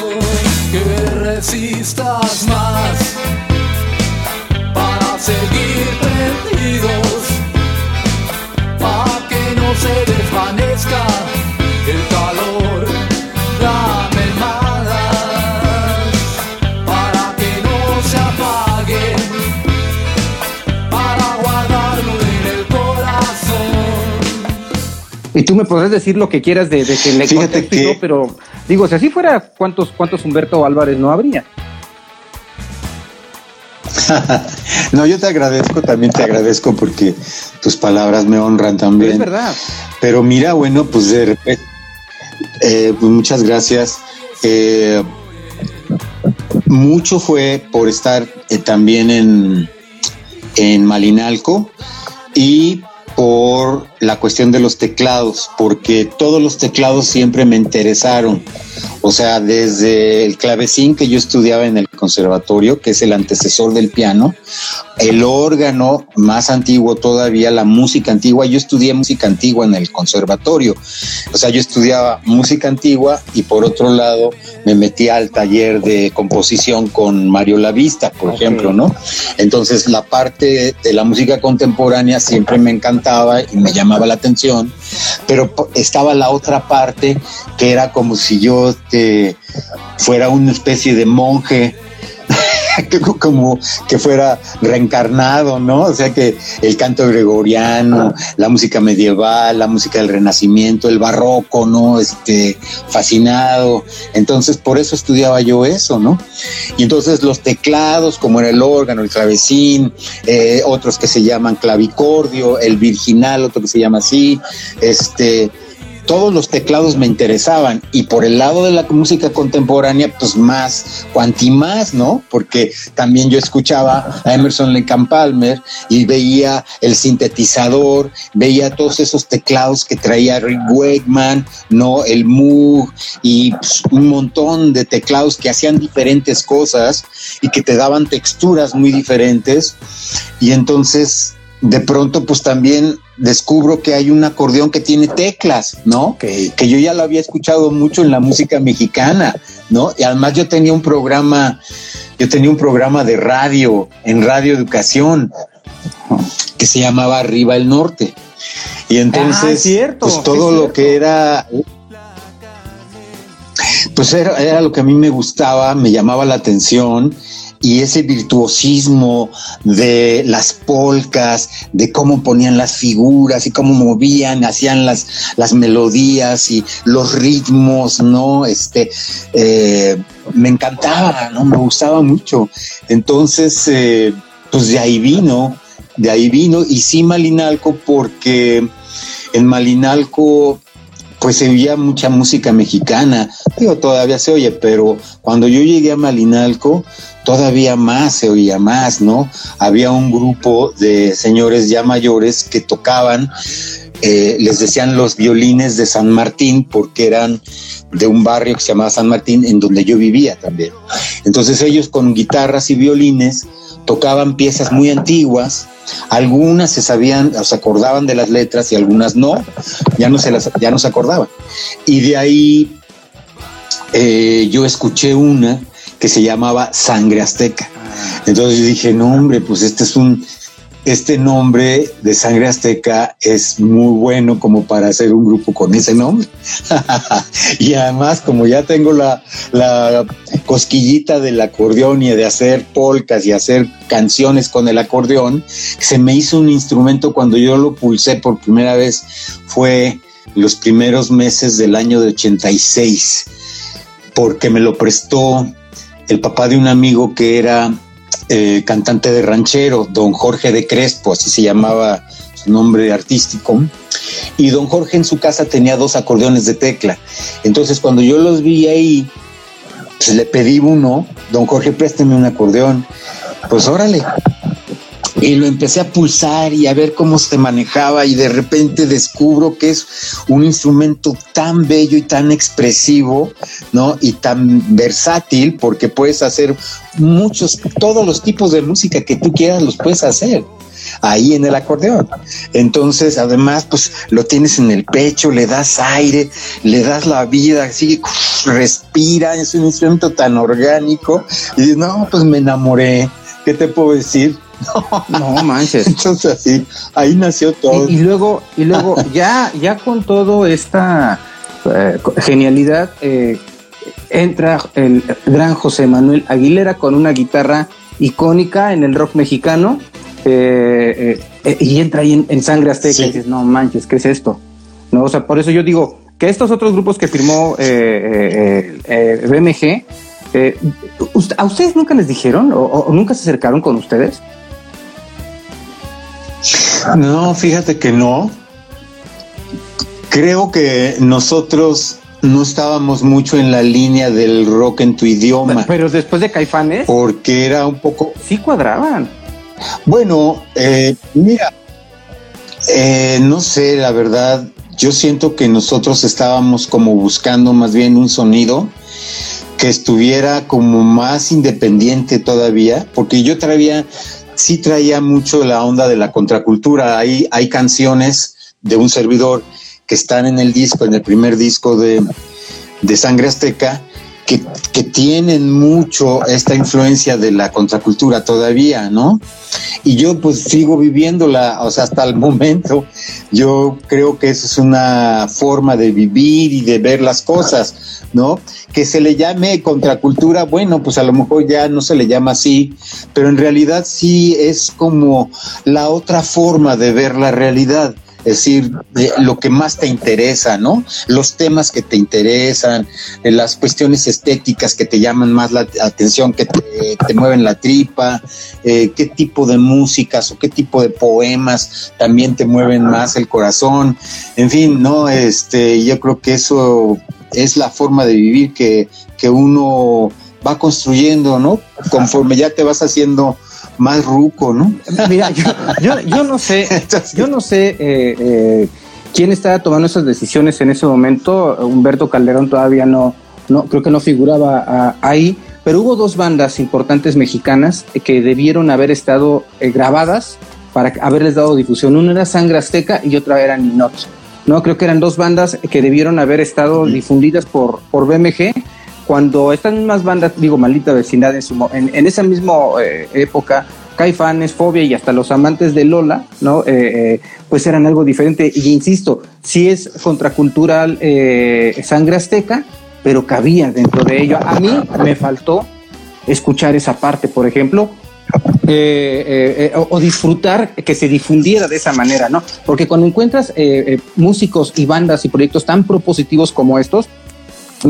que resistas más para seguir prendidos. No se desvanezca el calor. Dame más para que no se apague. Para guardarlo en el corazón. Y tú me podrás decir lo que quieras de, de que le Fíjate que... pero digo, si así fuera, ¿cuántos, cuántos Humberto Álvarez no habría? no, yo te agradezco, también te agradezco porque tus palabras me honran también. Es verdad. Pero mira, bueno, pues de repente eh, pues muchas gracias. Eh, mucho fue por estar eh, también en, en Malinalco y por la cuestión de los teclados, porque todos los teclados siempre me interesaron. O sea, desde el clavecín que yo estudiaba en el conservatorio, que es el antecesor del piano, el órgano más antiguo todavía, la música antigua. Yo estudié música antigua en el conservatorio. O sea, yo estudiaba música antigua y por otro lado me metía al taller de composición con Mario Lavista, por ejemplo, ¿no? Entonces la parte de la música contemporánea siempre me encantaba y me llamaba la atención, pero estaba la otra parte que era como si yo este, fuera una especie de monje como que fuera reencarnado, ¿no? O sea que el canto gregoriano, la música medieval, la música del renacimiento, el barroco, ¿no? Este, fascinado. Entonces, por eso estudiaba yo eso, ¿no? Y entonces los teclados, como era el órgano, el clavecín, eh, otros que se llaman clavicordio, el virginal, otro que se llama así, este, todos los teclados me interesaban y por el lado de la música contemporánea, pues más, cuanti más, ¿no? Porque también yo escuchaba a Emerson Lake Palmer y veía el sintetizador, veía todos esos teclados que traía Rick Wakeman, ¿no? El Moog y pues, un montón de teclados que hacían diferentes cosas y que te daban texturas muy diferentes y entonces de pronto pues también descubro que hay un acordeón que tiene teclas, ¿no? Que, yo ya lo había escuchado mucho en la música mexicana, ¿no? Y además yo tenía un programa, yo tenía un programa de radio, en Radio Educación, que se llamaba Arriba el Norte. Y entonces, ah, pues todo lo que era pues era, era, lo que a mí me gustaba, me llamaba la atención y ese virtuosismo de las polcas, de cómo ponían las figuras y cómo movían, hacían las, las melodías y los ritmos, ¿no? Este, eh, me encantaba, ¿no? Me gustaba mucho. Entonces, eh, pues de ahí vino, de ahí vino, y sí Malinalco porque en Malinalco pues se oía mucha música mexicana, digo, todavía se oye, pero cuando yo llegué a Malinalco, todavía más se oía más, ¿no? Había un grupo de señores ya mayores que tocaban, eh, les decían los violines de San Martín, porque eran de un barrio que se llamaba San Martín, en donde yo vivía también. Entonces ellos con guitarras y violines tocaban piezas muy antiguas, algunas se sabían, o se acordaban de las letras y algunas no, ya no se las, ya no se acordaban. Y de ahí eh, yo escuché una que se llamaba Sangre Azteca. Entonces yo dije, no hombre, pues este es un, este nombre de Sangre Azteca es muy bueno como para hacer un grupo con ese nombre. y además, como ya tengo la, cosquillita del acordeón y de hacer polcas y hacer canciones con el acordeón, se me hizo un instrumento cuando yo lo pulsé por primera vez, fue los primeros meses del año de 86, porque me lo prestó el papá de un amigo que era eh, cantante de ranchero, don Jorge de Crespo, así se llamaba su nombre artístico. Y don Jorge en su casa tenía dos acordeones de tecla. Entonces cuando yo los vi ahí, pues le pedí uno, don Jorge, présteme un acordeón. Pues órale, y lo empecé a pulsar y a ver cómo se manejaba y de repente descubro que es un instrumento tan bello y tan expresivo, ¿no? Y tan versátil porque puedes hacer muchos, todos los tipos de música que tú quieras los puedes hacer ahí en el acordeón. Entonces, además, pues lo tienes en el pecho, le das aire, le das la vida, así respira, es un instrumento tan orgánico. Y no, pues me enamoré. ¿Qué te puedo decir? No, manches. Entonces así, ahí nació todo. Y, luego, y luego ya, ya con todo esta eh, genialidad, eh, entra el gran José Manuel Aguilera con una guitarra icónica en el rock mexicano eh, y entra ahí en, Sangre Azteca y dices, no manches, ¿qué es esto? No, o sea, por eso yo digo que estos otros grupos que firmó BMG, ¿a ustedes nunca les dijeron o nunca se acercaron con ustedes? No, fíjate que no. Creo que nosotros no estábamos mucho en la línea del rock en tu idioma. Pero después de Caifanes. Porque era un poco. Sí cuadraban. Bueno, eh, mira, eh, no sé, la verdad, yo siento que nosotros estábamos como buscando más bien un sonido que estuviera como más independiente todavía, porque yo todavía sí traía mucho la onda de la contracultura. Hay, hay canciones de un servidor que están en el disco, en el primer disco de, de Sangre Azteca, que, tienen mucho esta influencia de la contracultura todavía, ¿no? Y yo pues sigo viviéndola, o sea, hasta el momento, yo creo que esa es una forma de vivir y de ver las cosas, ¿no? Que se le llame contracultura, bueno, pues a lo mejor ya no se le llama así, pero en realidad sí es como la otra forma de ver la realidad es decir, lo que más te interesa, ¿no? Los temas que te interesan, las cuestiones estéticas que te llaman más la atención, que te, mueven la tripa, eh, qué tipo de músicas o qué tipo de poemas también te mueven más el corazón, en fin, ¿no? Este, yo creo que eso es la forma de vivir que, que uno va construyendo, ¿no? Conforme ya te vas haciendo más ruco, ¿no? Mira, yo, no sé, yo no sé eh, eh, quién estaba tomando esas decisiones en ese momento. Humberto Calderón todavía no, no creo que no figuraba ah, ahí, pero hubo dos bandas importantes mexicanas que debieron haber estado eh, grabadas para haberles dado difusión. Una era Sangre Azteca y otra era Ninot. No, creo que eran dos bandas que debieron haber estado difundidas por, por BMG cuando estas mismas bandas, digo, maldita vecindad, en, su, en, esa misma eh, época, Caifanes, Fobia y hasta los amantes de Lola, ¿no? Eh, eh, pues eran algo diferente. Y insisto, sí es contracultural sangre azteca, pero cabía dentro de ello. A mí me faltó escuchar esa parte, por ejemplo, o, disfrutar que se difundiera de esa manera, ¿no? Porque cuando encuentras músicos y bandas y proyectos tan propositivos como estos,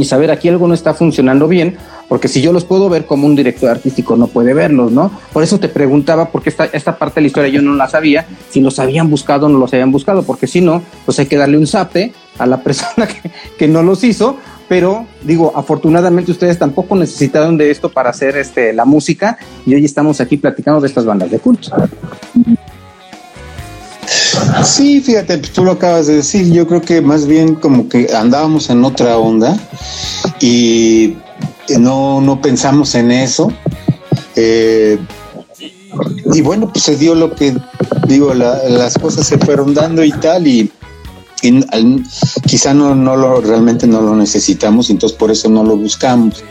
y saber aquí algo no está funcionando bien, porque si yo los puedo ver como un director artístico no puede verlos, ¿no? Por eso te preguntaba, porque esta, esta parte de la historia yo no la sabía, si los habían buscado o no los habían buscado, porque si no, pues hay que darle un zape a la persona que, que no los hizo, pero digo, afortunadamente ustedes tampoco necesitaron de esto para hacer este, la música y hoy estamos aquí platicando de estas bandas de culto. Sí, fíjate, tú lo acabas de decir, yo creo que más bien como que andábamos en otra onda y no, no pensamos en eso. Eh, y bueno, pues se dio lo que digo, las cosas se fueron dando y tal, y, quizá no, no lo realmente no lo necesitamos, entonces por eso no lo buscamos.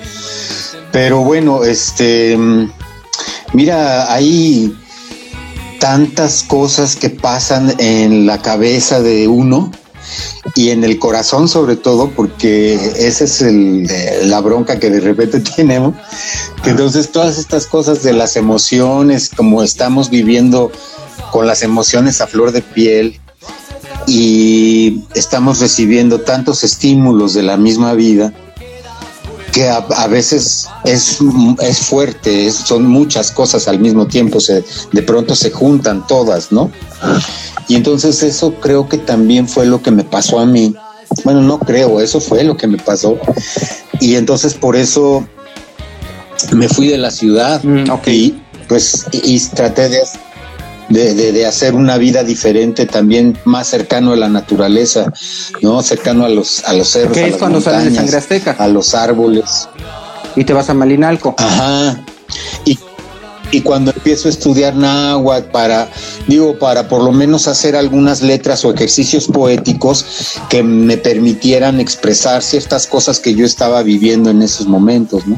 Pero bueno, este mira, ahí tantas cosas que pasan en la cabeza de uno y en el corazón sobre todo, porque esa es el, la bronca que de repente tenemos. Que entonces todas estas cosas de las emociones, como estamos viviendo con las emociones a flor de piel y estamos recibiendo tantos estímulos de la misma vida, que a, veces es, es fuerte, son muchas cosas al mismo tiempo, se, de pronto se juntan todas, ¿no? Y entonces eso creo que también fue lo que me pasó a mí. Bueno, no creo, eso fue lo que me pasó. Y entonces por eso me fui de la ciudad mm, y pues y, traté de, de, hacer una vida diferente también más cercano a la naturaleza, ¿no? Cercano a los, a los cerros. ¿Qué es cuando de Sangre Azteca? A los árboles. Y te vas a Malinalco. Ajá. Y, y cuando empiezo a estudiar náhuatl para, digo, para por lo menos hacer algunas letras o ejercicios poéticos que me permitieran expresar ciertas cosas que yo estaba viviendo en esos momentos, ¿no?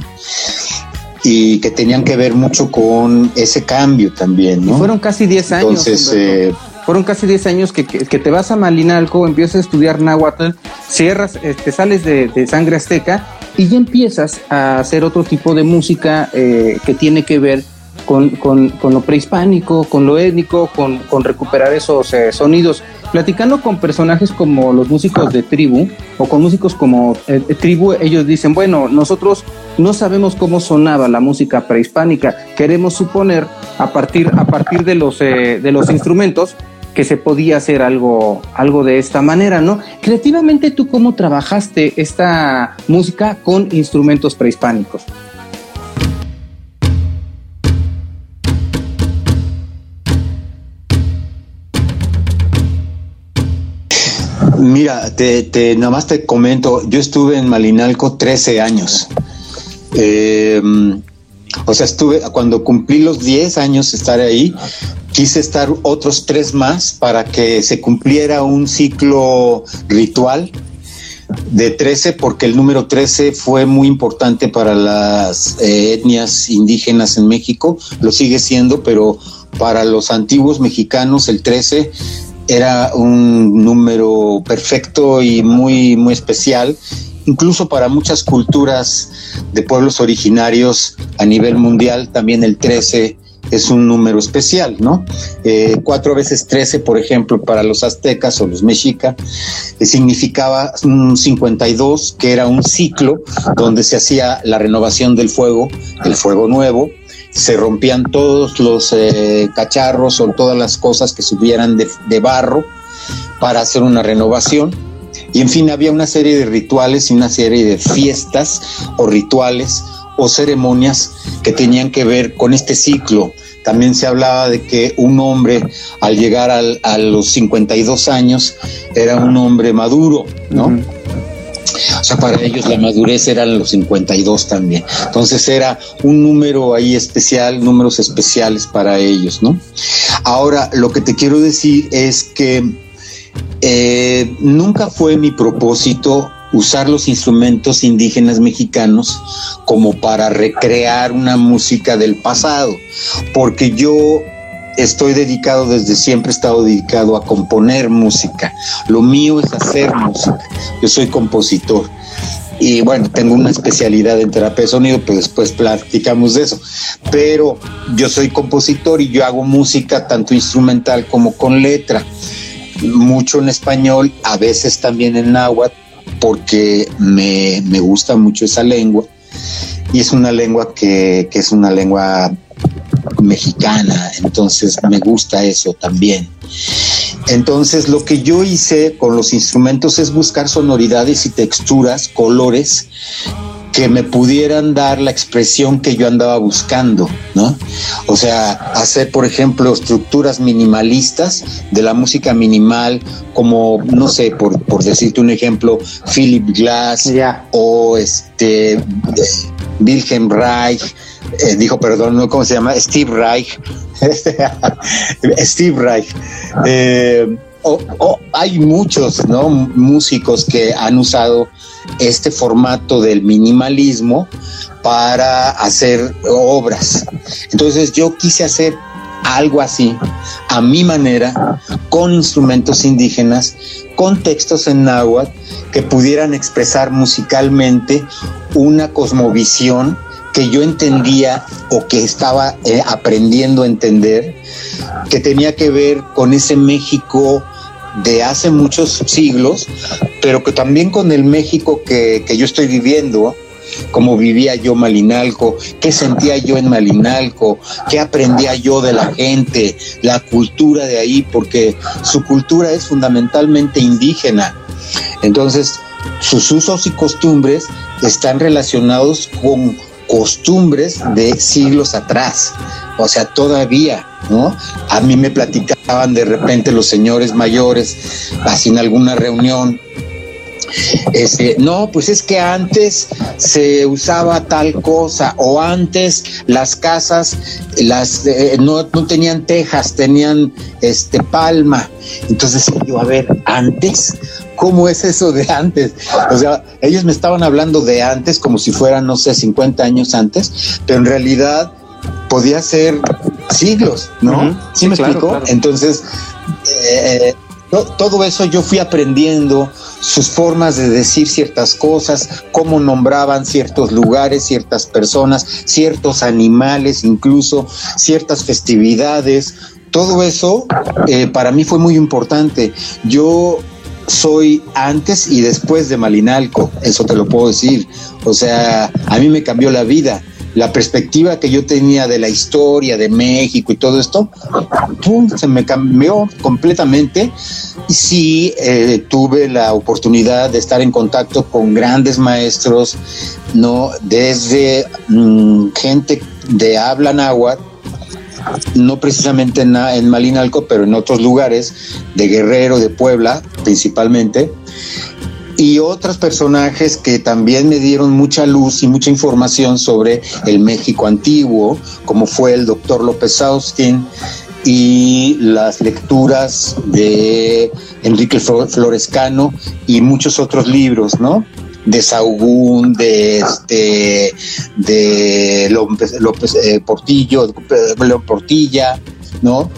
Y que tenían que ver mucho con ese cambio también, ¿no? fueron casi 10 años. Entonces, eh, fueron casi 10 años que, que, te vas a Malinalco, empiezas a estudiar náhuatl, cierras, te este, sales de, sangre azteca y ya empiezas a hacer otro tipo de música eh, que tiene que ver con, con, con, lo prehispánico, con lo étnico, con, con recuperar esos eh, sonidos. Platicando con personajes como los músicos de tribu o con músicos como eh, tribu, ellos dicen, bueno, nosotros no sabemos cómo sonaba la música prehispánica, queremos suponer a partir, a partir de, los, eh, de los instrumentos que se podía hacer algo, algo de esta manera, ¿no? Creativamente, ¿tú cómo trabajaste esta música con instrumentos prehispánicos? Mira, te, te, nada más te comento, yo estuve en Malinalco 13 años. Eh, o sea, estuve, cuando cumplí los 10 años estar ahí, quise estar otros tres más para que se cumpliera un ciclo ritual de 13, porque el número 13 fue muy importante para las eh, etnias indígenas en México, lo sigue siendo, pero para los antiguos mexicanos el 13 era un número perfecto y muy, muy especial, incluso para muchas culturas de pueblos originarios a nivel mundial, también el 13 es un número especial, ¿no? Eh, cuatro veces 13, por ejemplo, para los aztecas o los mexicas, eh, significaba un 52, que era un ciclo donde se hacía la renovación del fuego, el fuego nuevo, se rompían todos los eh, cacharros o todas las cosas que subieran de, de, barro para hacer una renovación. Y en fin, había una serie de rituales y una serie de fiestas o rituales o ceremonias que tenían que ver con este ciclo. También se hablaba de que un hombre al llegar al, a los 52 años era un hombre maduro, ¿no? O sea, para ellos la madurez eran los 52 también. Entonces era un número ahí especial, números especiales para ellos, ¿no? Ahora, lo que te quiero decir es que eh, nunca fue mi propósito usar los instrumentos indígenas mexicanos como para recrear una música del pasado, porque yo estoy dedicado desde siempre, he estado dedicado a componer música. Lo mío es hacer música. Yo soy compositor. Y bueno, tengo una especialidad en terapia de sonido, pues después platicamos de eso. Pero yo soy compositor y yo hago música tanto instrumental como con letra. Mucho en español, a veces también en náhuatl, porque me, me gusta mucho esa lengua. Y es una lengua que, que es una lengua mexicana, entonces me gusta eso también. Entonces lo que yo hice con los instrumentos es buscar sonoridades y texturas, colores que me pudieran dar la expresión que yo andaba buscando, ¿no? O sea, hacer, por ejemplo, estructuras minimalistas de la música minimal, como, no sé, por, por decirte un ejemplo, Philip Glass o este Wilhelm Reich, eh, dijo, perdón, ¿no? ¿cómo se llama? Steve Reich. Steve Reich. Eh, hay muchos ¿no? músicos que han usado este formato del minimalismo para hacer obras. Entonces yo quise hacer algo así, a mi manera, con instrumentos indígenas, con textos en náhuatl, que pudieran expresar musicalmente una cosmovisión que yo entendía o que estaba eh, aprendiendo a entender, que tenía que ver con ese México de hace muchos siglos, pero que también con el México que, yo estoy viviendo, cómo vivía yo Malinalco, qué sentía yo en Malinalco, qué aprendía yo de la gente, la cultura de ahí, porque su cultura es fundamentalmente indígena. Entonces, sus usos y costumbres están relacionados con costumbres de siglos atrás, o sea, todavía, ¿no? A mí me platicaban de repente los señores mayores, así en alguna reunión, este, no, pues es que antes se usaba tal cosa o antes las casas las eh, no, no, tenían tejas, tenían este palma. Entonces yo, a ver, antes, ¿cómo es eso de antes? O sea, ellos me estaban hablando de antes como si fueran, no sé, 50 años antes, pero en realidad podía ser siglos, ¿no? ¿Sí, me explico? Entonces, eh, todo eso yo fui aprendiendo, sus formas de decir ciertas cosas, cómo nombraban ciertos lugares, ciertas personas, ciertos animales, incluso ciertas festividades. Todo eso eh, para mí fue muy importante. Yo soy antes y después de Malinalco, eso te lo puedo decir. O sea, a mí me cambió la vida la perspectiva que yo tenía de la historia de México y todo esto, se me cambió completamente. Sí, eh, tuve la oportunidad de estar en contacto con grandes maestros, ¿no? Desde mm, gente de habla náhuatl, no precisamente en, Malinalco, pero en otros lugares, de Guerrero, de Puebla principalmente, y otros personajes que también me dieron mucha luz y mucha información sobre el México antiguo, como fue el doctor López Austin y las lecturas de Enrique Florescano y muchos otros libros, ¿no? De Saugún, de este, de López, eh, Portillo, Portilla, ¿no?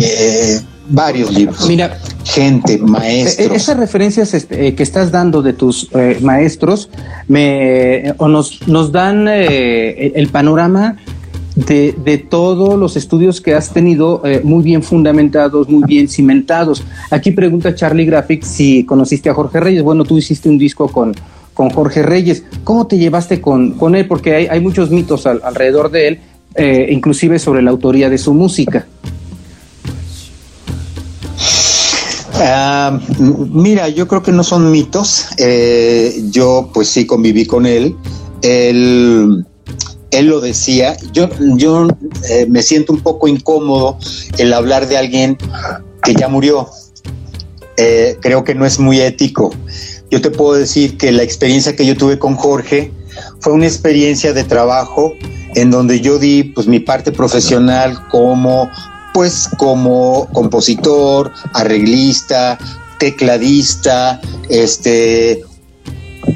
Eh, varios libros. Mira, gente, maestros. E-, esas referencias este, eh, que estás dando de tus eh, maestros me, o nos, nos dan eh, el panorama de, de, todos los estudios que has tenido muy bien fundamentados, muy bien cimentados. Aquí pregunta Charlie Graphic si conociste a Jorge Reyes. Bueno, tú hiciste un disco con, con Jorge Reyes. ¿Cómo te llevaste con, con él? Porque hay, hay muchos mitos alrededor de él, inclusive sobre la autoría de su música. Ah, mira, yo creo que no son mitos. Eh, yo pues sí conviví con él. Él, él lo decía. Yo, yo eh, me siento un poco incómodo el hablar de alguien que ya murió. Eh, creo que no es muy ético. Yo te puedo decir que la experiencia que yo tuve con Jorge fue una experiencia de trabajo en donde yo di pues mi parte profesional como pues como compositor, arreglista, tecladista, este,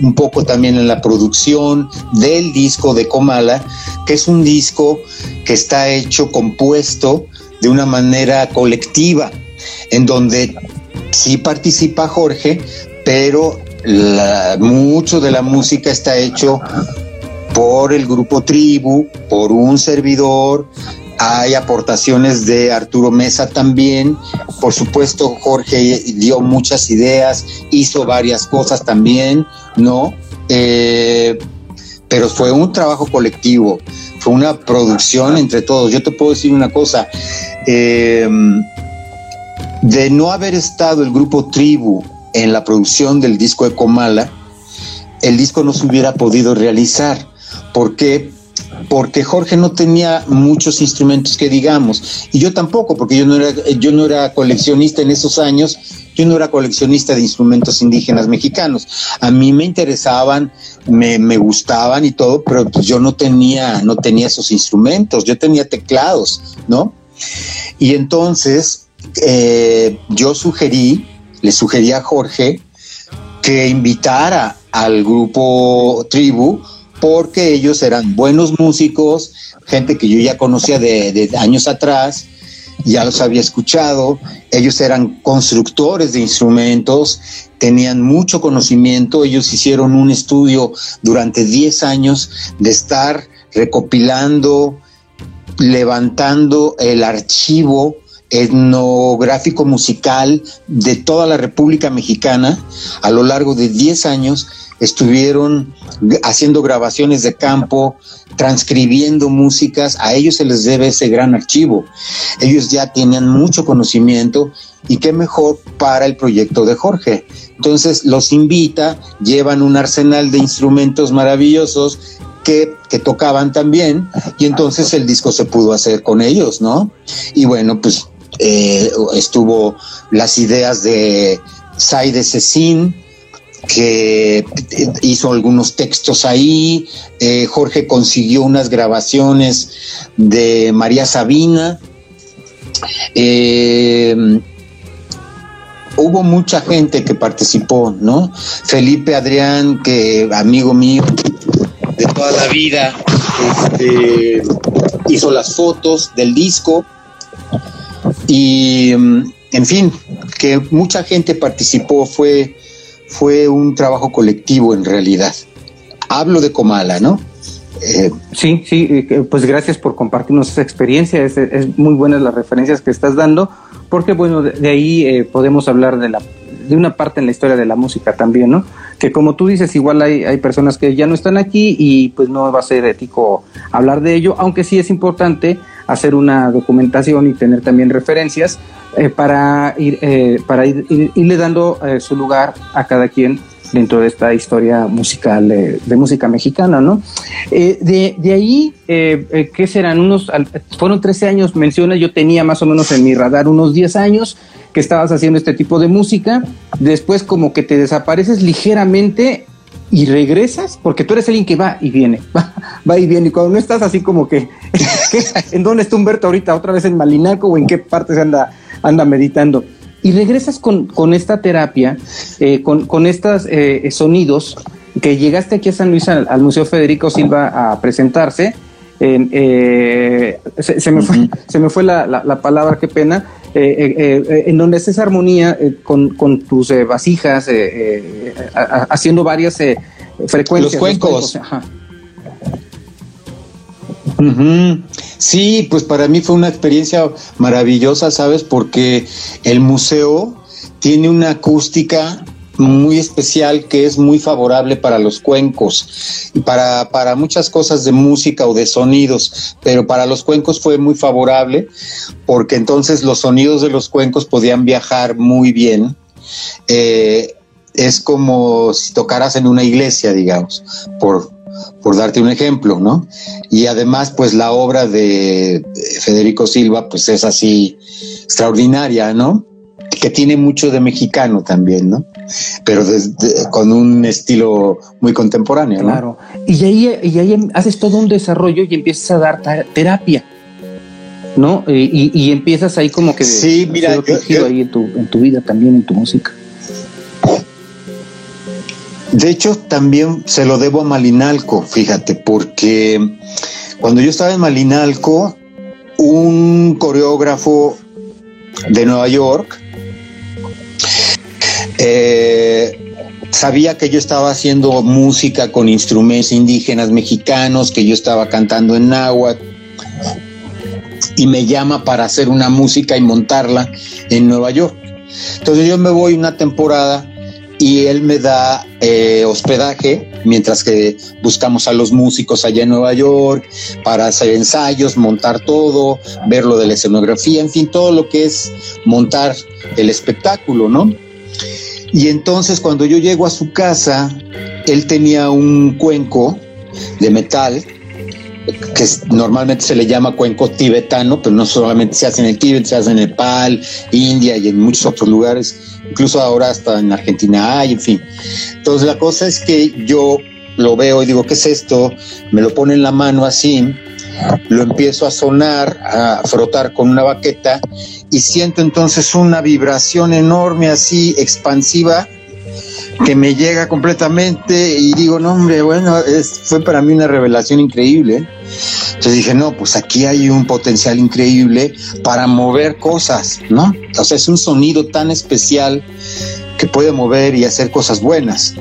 un poco también en la producción del disco de Comala, que es un disco que está hecho, compuesto de una manera colectiva, en donde sí participa Jorge, pero mucho de la música está hecho por el grupo Tribu, por un servidor, hay aportaciones de Arturo Mesa también. Por supuesto, Jorge dio muchas ideas, hizo varias cosas también, ¿no? Eh, pero fue un trabajo colectivo, fue una producción entre todos. Yo te puedo decir una cosa, eh, de no haber estado el grupo Tribu en la producción del disco de Comala, el disco no se hubiera podido realizar. ¿Por qué? Porque Jorge no tenía muchos instrumentos que digamos, y yo tampoco, porque yo no era, yo no era coleccionista en esos años, yo no era coleccionista de instrumentos indígenas mexicanos. A mí me interesaban, me, me gustaban y todo, pero pues yo no tenía, no tenía esos instrumentos, yo tenía teclados, ¿no? Y entonces eh, yo sugerí, le sugerí a Jorge que invitara al grupo Tribu porque ellos eran buenos músicos, gente que yo ya conocía de, años atrás, ya los había escuchado, ellos eran constructores de instrumentos, tenían mucho conocimiento, ellos hicieron un estudio durante 10 años de estar recopilando, levantando el archivo etnográfico musical de toda la República Mexicana a lo largo de 10 años estuvieron haciendo grabaciones de campo, transcribiendo músicas, a ellos se les debe ese gran archivo. Ellos ya tenían mucho conocimiento y qué mejor para el proyecto de Jorge. Entonces los invita, llevan un arsenal de instrumentos maravillosos que, que, tocaban también y entonces el disco se pudo hacer con ellos, ¿no? Y bueno, pues eh, estuvo las ideas de Saide Cecín, que hizo algunos textos ahí, eh, Jorge consiguió unas grabaciones de María Sabina, eh, hubo mucha gente que participó, ¿no? Felipe Adrián, que amigo mío de toda la vida, este, hizo las fotos del disco. Y, en fin, que mucha gente participó, fue fue un trabajo colectivo en realidad. Hablo de Comala, ¿no? Eh, sí, sí, eh, pues gracias por compartirnos esa experiencia, es, muy buenas las referencias que estás dando, porque bueno, de, ahí eh, podemos hablar de, la, de una parte en la historia de la música también, ¿no? Que como tú dices, igual hay, hay personas que ya no están aquí y pues no va a ser ético hablar de ello, aunque sí es importante hacer una documentación y tener también referencias eh, para, ir, eh, para ir, irle dando eh, su lugar a cada quien dentro de esta historia musical de música mexicana, ¿no? de, de, ahí, ¿qué serán? Unos, fueron 13 años, menciona, yo tenía más o menos en mi radar unos 10 años que estabas haciendo este tipo de música, después como que te desapareces ligeramente y regresas, porque tú eres alguien que va y viene, va, y viene, y cuando no estás así como que, ¿en dónde está Humberto ahorita? ¿Otra vez en Malinaco o en qué parte se anda anda meditando. Y regresas con, con esta terapia, eh, con, con estos eh, sonidos, que llegaste aquí a San Luis al, Museo Federico Silva a presentarse. Eh, se, me fue, se me fue la, la, palabra, qué pena, en donde es esa armonía con, con, tus vasijas, haciendo varias frecuencias. Los cuencos. Sí, pues para mí fue una experiencia maravillosa, ¿sabes? Porque el museo tiene una acústica muy especial que es muy favorable para los cuencos y para, para muchas cosas de música o de sonidos, pero para los cuencos fue muy favorable porque entonces los sonidos de los cuencos podían viajar muy bien. Eh, es como si tocaras en una iglesia, digamos, por, por darte un ejemplo, ¿no? Y además, pues la obra de Federico Silva, pues es así extraordinaria, ¿no? Que tiene mucho de mexicano también, ¿no? Pero con un estilo muy contemporáneo, ¿no? Claro. Y ahí, y ahí haces todo un desarrollo y empiezas a dar terapia. ¿No? Y, empiezas ahí como que sí, mira, ahí en tu, en tu vida también, en tu música. De hecho, también se lo debo a Malinalco, fíjate, porque cuando yo estaba en Malinalco, un coreógrafo de Nueva York eh, sabía que yo estaba haciendo música con instrumentos indígenas mexicanos, que yo estaba cantando en náhuatl, y me llama para hacer una música y montarla en Nueva York. Entonces yo me voy una temporada y él me da eh, hospedaje mientras que buscamos a los músicos allá en Nueva York para hacer ensayos, montar todo, ver lo de la escenografía, en fin, todo lo que es montar el espectáculo, ¿no? Y entonces cuando yo llego a su casa, él tenía un cuenco de metal que normalmente se le llama cuenco tibetano, pero no solamente se hace en el Tíbet, se hace en Nepal, India y en muchos otros lugares, incluso ahora hasta en Argentina hay, en fin. Entonces la cosa es que yo lo veo y digo, ¿qué es esto? Me lo pone en la mano así, lo empiezo a sonar, a frotar con una baqueta y siento entonces una vibración enorme así, expansiva, que me llega completamente y digo, no hombre, bueno, fue para mí una revelación increíble. Entonces dije, no, pues aquí hay un potencial increíble para mover cosas, ¿no? O sea, es un sonido tan especial que puede mover y hacer cosas buenas.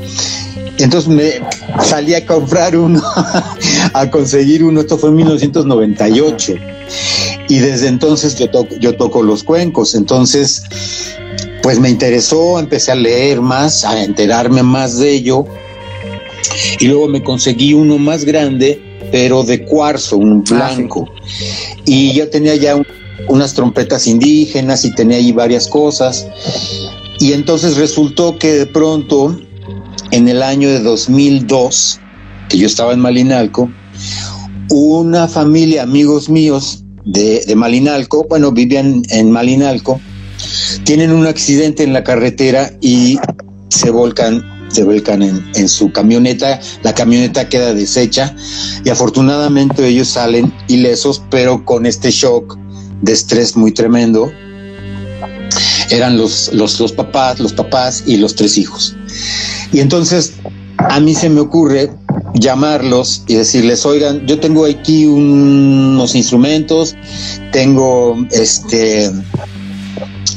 Entonces me salí a comprar uno, a conseguir uno, esto fue en 1998. Y desde entonces yo, toco, yo toco los cuencos. Entonces, pues me interesó, empecé a leer más, a enterarme más de ello. Y luego me conseguí uno más grande, pero de cuarzo, un Ah, blanco. Y yo tenía ya un- unas trompetas indígenas y tenía ahí varias cosas. Y entonces resultó que de pronto, en el año de 2002, que yo estaba en Malinalco, una familia, amigos míos de, Malinalco, bueno, vivían en Malinalco, tienen un accidente en la carretera y se volcan, se volcan en, en su camioneta, la camioneta queda deshecha y afortunadamente ellos salen ilesos, pero con este shock de estrés muy tremendo. Eran los, los, los papás, los papás y los tres hijos. Y entonces a mí se me ocurre llamarlos y decirles, oigan, yo tengo aquí unos instrumentos, tengo este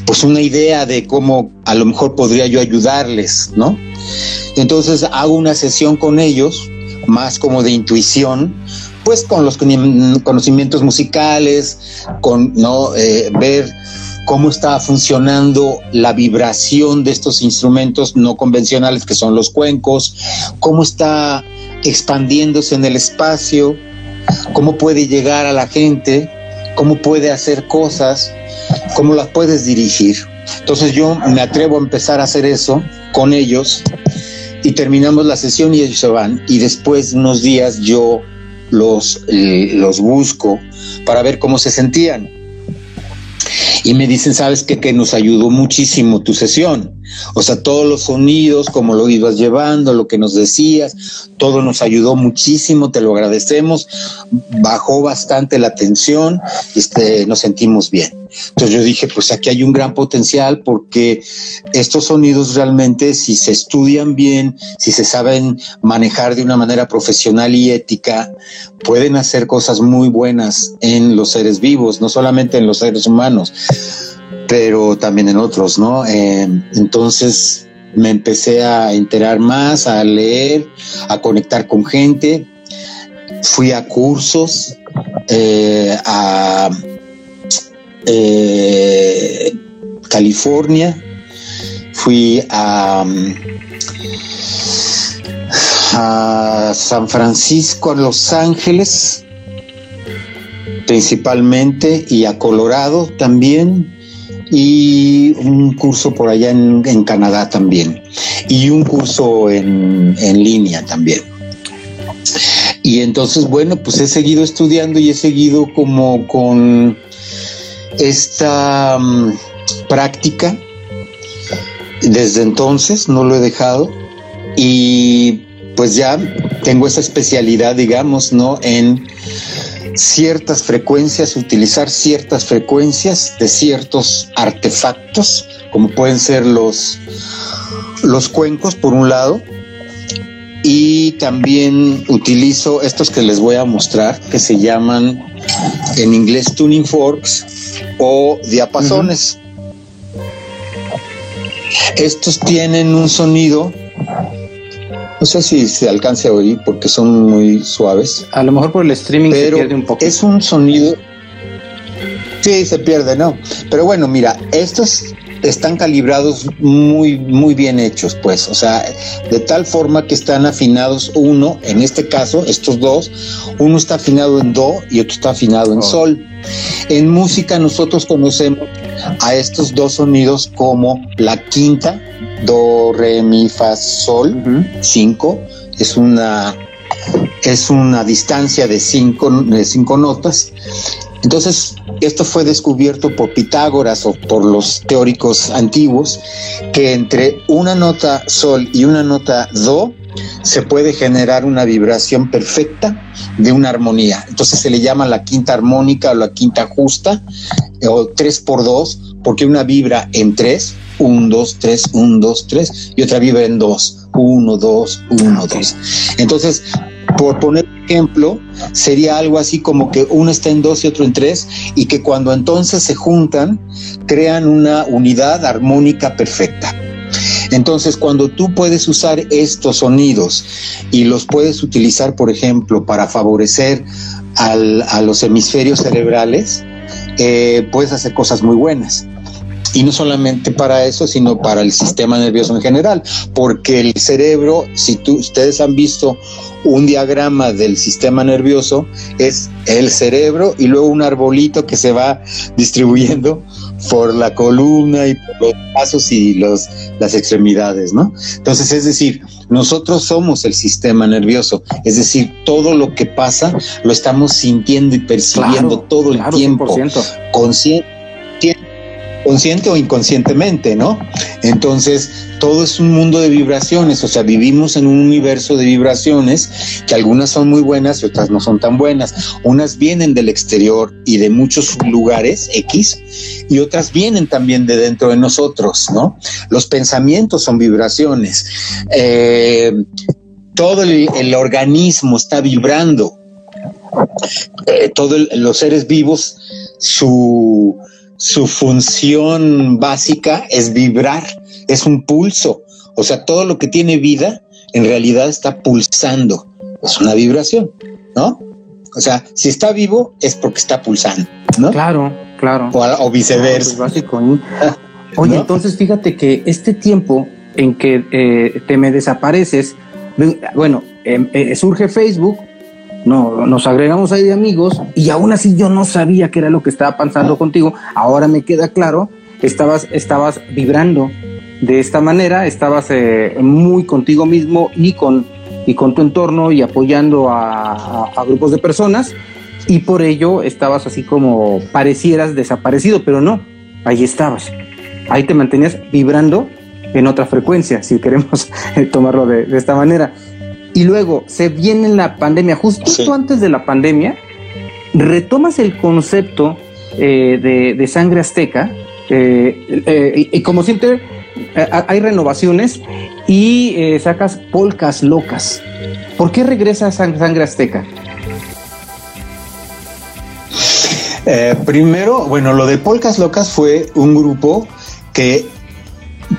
pues una idea de cómo a lo mejor podría yo ayudarles, ¿no? Entonces hago una sesión con ellos, más como de intuición, pues con los conocimientos musicales, con no Eh, ver cómo está funcionando la vibración de estos instrumentos no convencionales que son los cuencos, cómo está expandiéndose en el espacio, cómo puede llegar a la gente, cómo puede hacer cosas, cómo las puedes dirigir. Entonces yo me atrevo a empezar a hacer eso con ellos y terminamos la sesión y ellos se van y después de unos días yo los, eh, los busco para ver cómo se sentían. Y me dicen, ¿sabes qué? Que nos ayudó muchísimo tu sesión. O sea, todos los sonidos, como lo ibas llevando, lo que nos decías, todo nos ayudó muchísimo, te lo agradecemos. Bajó bastante la tensión, este, nos sentimos bien. Entonces yo dije, pues aquí hay un gran potencial porque estos sonidos realmente, si se estudian bien, si se saben manejar de una manera profesional y ética, pueden hacer cosas muy buenas en los seres vivos, no solamente en los seres humanos, pero también en otros, ¿no? Eh, entonces me empecé a enterar más, a leer, a conectar con gente, fui a cursos, eh, a eh, California, fui a, a San Francisco, a Los Ángeles, principalmente, y a Colorado también, y un curso por allá en, en Canadá también, y un curso en, en línea también. Y entonces, bueno, pues he seguido estudiando y he seguido como con esta um, práctica desde entonces, no lo he dejado y pues ya tengo esa especialidad, digamos, ¿no? En ciertas frecuencias, utilizar ciertas frecuencias de ciertos artefactos, como pueden ser los, los cuencos, por un lado, y también utilizo estos que les voy a mostrar, que se llaman en inglés tuning forks o diapasones. Estos tienen un sonido, no sé si se alcance a oír porque son muy suaves, A lo mejor por el streaming se pierde un poco. es un sonido. Sí, se pierde, ¿no? Pero bueno, mira, estos están calibrados muy, muy bien hechos, pues, o sea, de tal forma que están afinados uno, en este caso, estos dos, uno está afinado en do y otro está afinado en Oh. sol. En música nosotros conocemos a estos dos sonidos como la quinta, do, re, mi, fa, sol, Ujú. 5 es una es una distancia de cinco, de cinco notas. Entonces, esto fue descubierto por Pitágoras o por los teóricos antiguos, que entre una nota sol y una nota do se puede generar una vibración perfecta de una armonía. Entonces se le llama la quinta armónica o la quinta justa, o tres por dos, porque una vibra en tres, un, dos, tres, un, dos, tres, y otra vibra en dos, uno, dos, uno, Ok. dos. Entonces, por poner un ejemplo, sería algo así como que uno está en dos y otro en tres, y que cuando entonces se juntan, crean una unidad armónica perfecta. Entonces, cuando tú puedes usar estos sonidos y los puedes utilizar, por ejemplo, para favorecer al- a los hemisferios cerebrales, eh, puedes hacer cosas muy buenas. Y no solamente para eso, sino para el sistema nervioso en general, porque el cerebro, si tú, ustedes han visto un diagrama del sistema nervioso, es el cerebro y luego un arbolito que se va distribuyendo por la columna y por los brazos y los, las extremidades, ¿no? Entonces, es decir, nosotros somos el sistema nervioso, es decir, todo lo que pasa lo estamos sintiendo y percibiendo todo el tiempo, consciente consciente o inconscientemente, ¿no? Entonces, todo es un mundo de vibraciones, o sea, vivimos en un universo de vibraciones que algunas son muy buenas y otras no son tan buenas. Unas vienen del exterior y de muchos lugares X y otras vienen también de dentro de nosotros, ¿no? Los pensamientos son vibraciones. Eh, todo el, organismo está vibrando. Eh, todos los seres vivos, su su función básica es vibrar, es un pulso. O sea, todo lo que tiene vida en realidad está pulsando. Es una vibración, ¿no? O sea, si está vivo es porque está pulsando, ¿no? Claro, claro. O, viceversa. básico. Oye, entonces fíjate que este tiempo en que eh, te me desapareces, bueno, em, eh, surge Facebook, no, nos agregamos ahí de amigos y aún así yo no sabía qué era lo que estaba pasando contigo. Ahora me queda claro, estabas, estabas vibrando de esta manera, estabas eh, muy contigo mismo y con, y con tu entorno y apoyando a, grupos de personas y por ello estabas así como parecieras desaparecido, pero no, ahí estabas. Ahí te mantenías vibrando en otra frecuencia, si queremos tomarlo de, de esta manera y luego se viene la pandemia, justo antes de la pandemia, retomas el concepto eh, de, sangre azteca, eh, eh, y, como siempre hay renovaciones y sacas polcas locas. ¿Por qué regresa sangre azteca? primero, bueno, lo de Polcas Locas fue un grupo que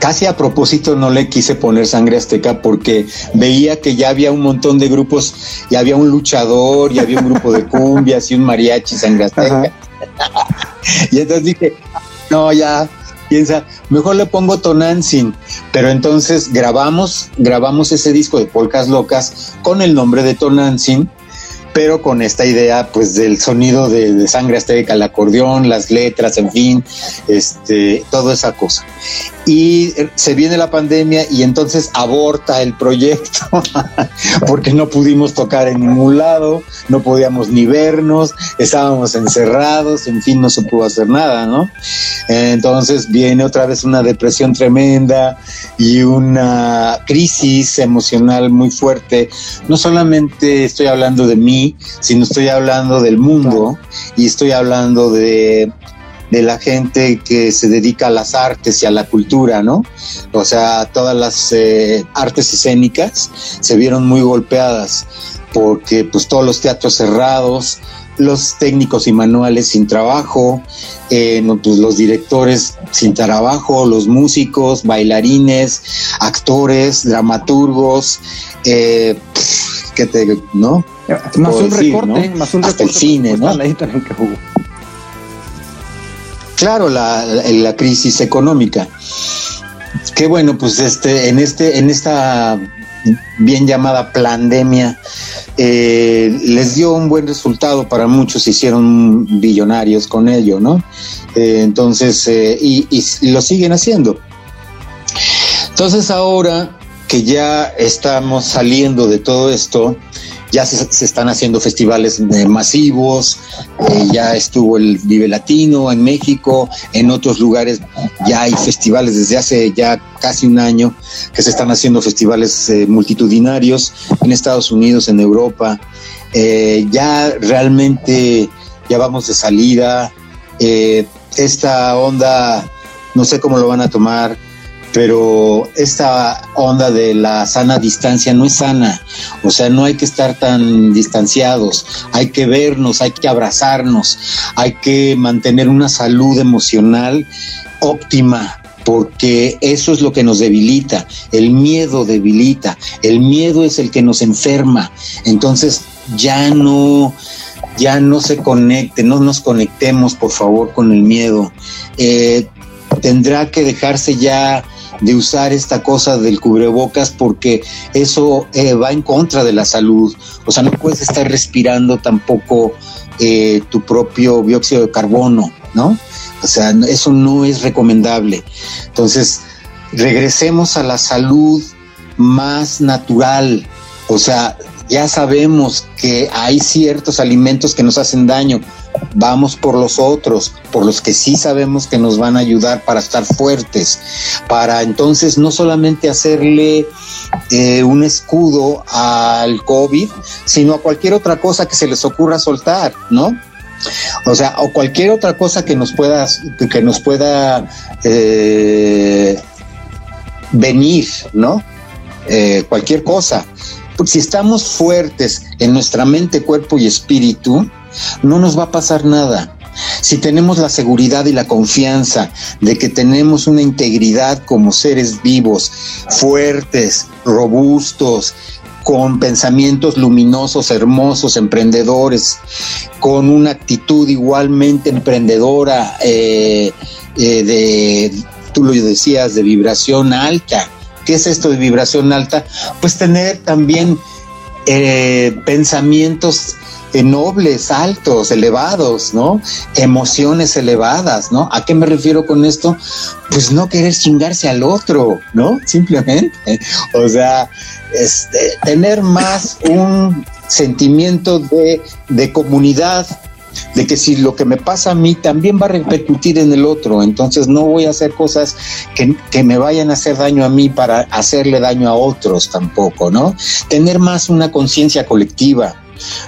casi a propósito no le quise poner sangre azteca porque veía que ya había un montón de grupos, ya había un luchador, y había un grupo de cumbias y un mariachi sangre azteca. y entonces dije, no, ya, piensa, mejor le pongo Tonantzin. Pero entonces grabamos, grabamos ese disco de Polcas Locas con el nombre de Tonantzin pero con esta idea pues del sonido de, sangre azteca, el acordeón, las letras, en fin, este, toda esa cosa. Y se viene la pandemia y entonces aborta el proyecto porque no pudimos tocar en ningún lado, no podíamos ni vernos, estábamos encerrados, en fin, no se pudo hacer nada, ¿no? Entonces viene otra vez una depresión tremenda y una crisis emocional muy fuerte. No solamente estoy hablando de mí, sino estoy hablando del mundo y estoy hablando de, la gente que se dedica a las artes y a la cultura, ¿no? O sea, todas las eh, artes escénicas se vieron muy golpeadas porque pues todos los teatros cerrados, los técnicos y manuales sin trabajo, eh, pues, los directores sin trabajo, los músicos, bailarines, actores, dramaturgos, eh, que te, ¿no? Más un recorte, más un Hasta el cine, ¿no? Claro, la, la, crisis económica. Qué bueno, pues este, en este, en esta bien llamada pandemia, eh, les dio un buen resultado para muchos, se hicieron billonarios con ello, ¿no? Eh, entonces, eh, y, lo siguen haciendo. Entonces ahora que ya estamos saliendo de todo esto, ya se, están haciendo festivales eh, masivos, eh, ya estuvo el Vive Latino en México, en otros lugares ya hay festivales desde hace ya casi un año que se están haciendo festivales eh, multitudinarios en Estados Unidos, en Europa. ya realmente ya vamos de salida. esta onda, no sé cómo lo van a tomar, pero esta onda de la sana distancia no es sana, o sea, no hay que estar tan distanciados, hay que vernos, hay que abrazarnos, hay que mantener una salud emocional óptima, porque eso es lo que nos debilita, el miedo debilita, el miedo es el que nos enferma, entonces ya no ya no se conecte, no nos conectemos por favor con el miedo. Eh, tendrá que dejarse ya de usar esta cosa del cubrebocas porque eso eh, va en contra de la salud. O sea, no puedes estar respirando tampoco eh, tu propio dióxido de carbono, ¿no? O sea, eso no es recomendable. Entonces, regresemos a la salud más natural. O sea, ya sabemos que hay ciertos alimentos que nos hacen daño. Vamos por los otros, por los que sí sabemos que nos van a ayudar para estar fuertes, para entonces no solamente hacerle eh, un escudo al COVID, sino a cualquier otra cosa que se les ocurra soltar, ¿no? O sea, o cualquier otra cosa que nos pueda, que nos pueda eh, venir, ¿no? Eh, cualquier cosa. Si estamos fuertes en nuestra mente, cuerpo y espíritu, no nos va a pasar nada. Si tenemos la seguridad y la confianza de que tenemos una integridad como seres vivos, fuertes, robustos, con pensamientos luminosos, hermosos, emprendedores, con una actitud igualmente emprendedora, eh, eh, de, tú lo decías, de vibración alta. ¿Qué es esto de vibración alta? Pues tener también eh, pensamientos nobles, altos, elevados, ¿no? Emociones elevadas, ¿no? ¿A qué me refiero con esto? Pues no querer chingarse al otro, ¿no? Simplemente. O sea, este, tener más un sentimiento de, de comunidad, de que si lo que me pasa a mí también va a repercutir en el otro, entonces no voy a hacer cosas que, que, me vayan a hacer daño a mí para hacerle daño a otros tampoco, ¿no? Tener más una conciencia colectiva.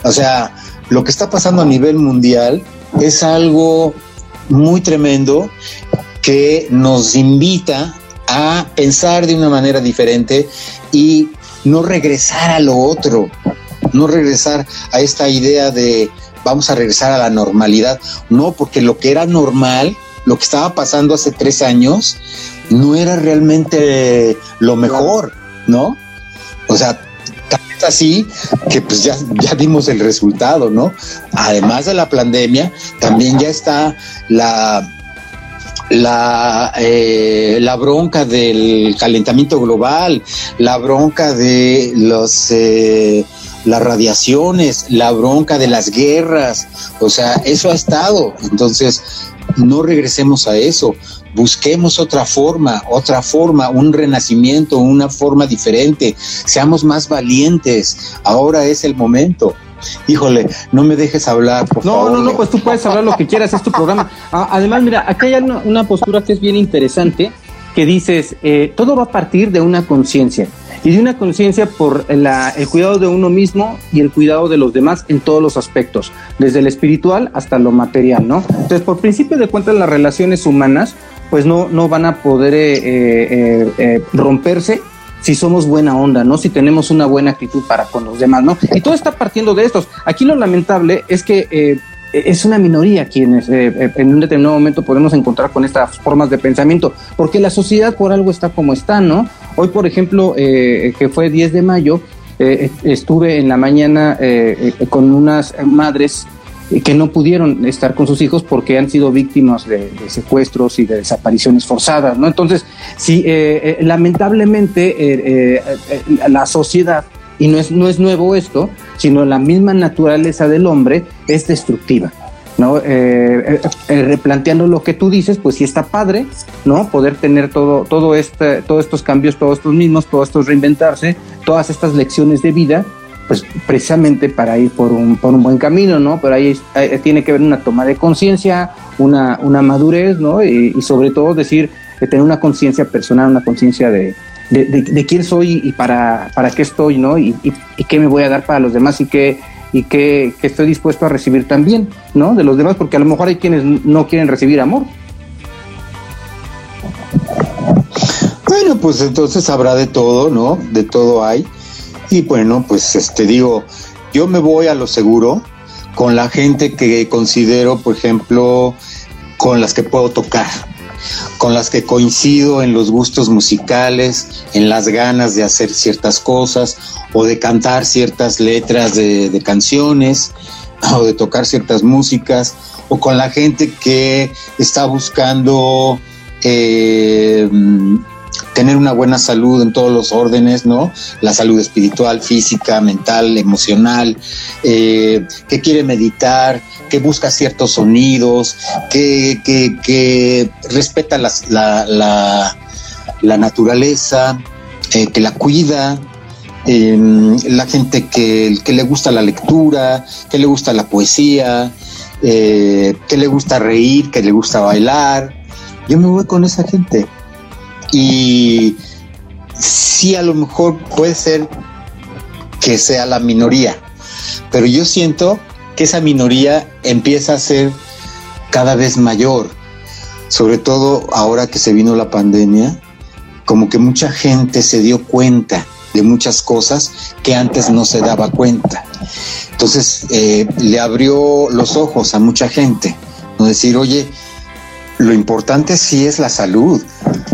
O sea, lo que está pasando a nivel mundial es algo muy tremendo que nos invita a pensar de una manera diferente y no regresar a lo otro, no regresar a esta idea de vamos a regresar a la normalidad. No, porque lo que era normal, lo que estaba pasando hace tres años, no era realmente lo mejor, ¿no? O sea, así que pues ya, ya vimos el resultado, ¿no? Además de la pandemia, también ya está la la, eh, la bronca del calentamiento global, la bronca de los eh, las radiaciones, la bronca de las guerras, o sea, eso ha estado. Entonces, no regresemos a eso, busquemos otra forma, otra forma, un renacimiento, una forma diferente, seamos más valientes, ahora es el momento. Híjole, no me dejes hablar, por no, favor. No, no, pues tú puedes hablar lo que quieras, es tu programa. Ah, además, mira, aquí hay una, una, postura que es bien interesante, que dices, eh, todo va a partir de una conciencia y de una conciencia por el cuidado de uno mismo y el cuidado de los demás en todos los aspectos, desde el espiritual hasta lo material, ¿no? Entonces, por principio de cuentas, las relaciones humanas, pues no, no van a poder eh, eh, eh, romperse si somos buena onda, ¿no? Si tenemos una buena actitud para con los demás, ¿no? Y todo está partiendo de estos. Aquí lo lamentable es que es una minoría quienes eh, en un determinado momento podemos encontrar con estas formas de pensamiento, porque la sociedad por algo está como está, ¿no? Hoy, por ejemplo, eh, que fue 10 de mayo, eh, estuve en la mañana con unas madres que no pudieron estar con sus hijos porque han sido víctimas de, de secuestros y de desapariciones forzadas, ¿no? Entonces, sí, lamentablemente la sociedad y no es, no es nuevo esto, sino la misma naturaleza del hombre es destructiva. ¿no? Eh, eh, eh, replanteando lo que tú dices, pues sí está padre, ¿no? Poder tener todo, todo este, todos estos cambios, todos estos mismos, todos estos reinventarse, todas estas lecciones de vida, pues precisamente para ir por un, por un buen camino, ¿no? Pero ahí, tiene que haber una toma de conciencia, una, una madurez, ¿no? Y, sobre todo decir, de tener una conciencia personal, una conciencia de, de, quién soy y para, para qué estoy, ¿no? Y, y, qué me voy a dar para los demás y qué, y estoy dispuesto a recibir también, ¿no? De los demás, porque a lo mejor hay quienes no quieren recibir amor. Bueno, pues entonces habrá de todo, ¿no? De todo hay. Y bueno, pues este digo, yo me voy a lo seguro con la gente que considero, por ejemplo, con las que puedo tocar, con las que coincido en los gustos musicales, en las ganas de hacer ciertas cosas o de cantar ciertas letras de, canciones. o de tocar ciertas músicas, o con la gente que está buscando eh, tener una buena salud en todos los órdenes, ¿no? La salud espiritual, física, mental, emocional, eh, que quiere meditar, que busca ciertos sonidos, que, que, respeta la, la, la, naturaleza, eh, que la cuida, em, la gente que, que, le gusta la lectura, que le gusta la poesía, eh, que le gusta reír, que le gusta bailar. Yo me voy con esa gente. Y sí, a lo mejor puede ser que sea la minoría, pero yo siento que esa minoría empieza a ser cada vez mayor, sobre todo ahora que se vino la pandemia, como que mucha gente se dio cuenta de muchas cosas que antes no se daba cuenta. Entonces eh, le abrió los ojos a mucha gente, no decir, oye, lo importante sí es la salud.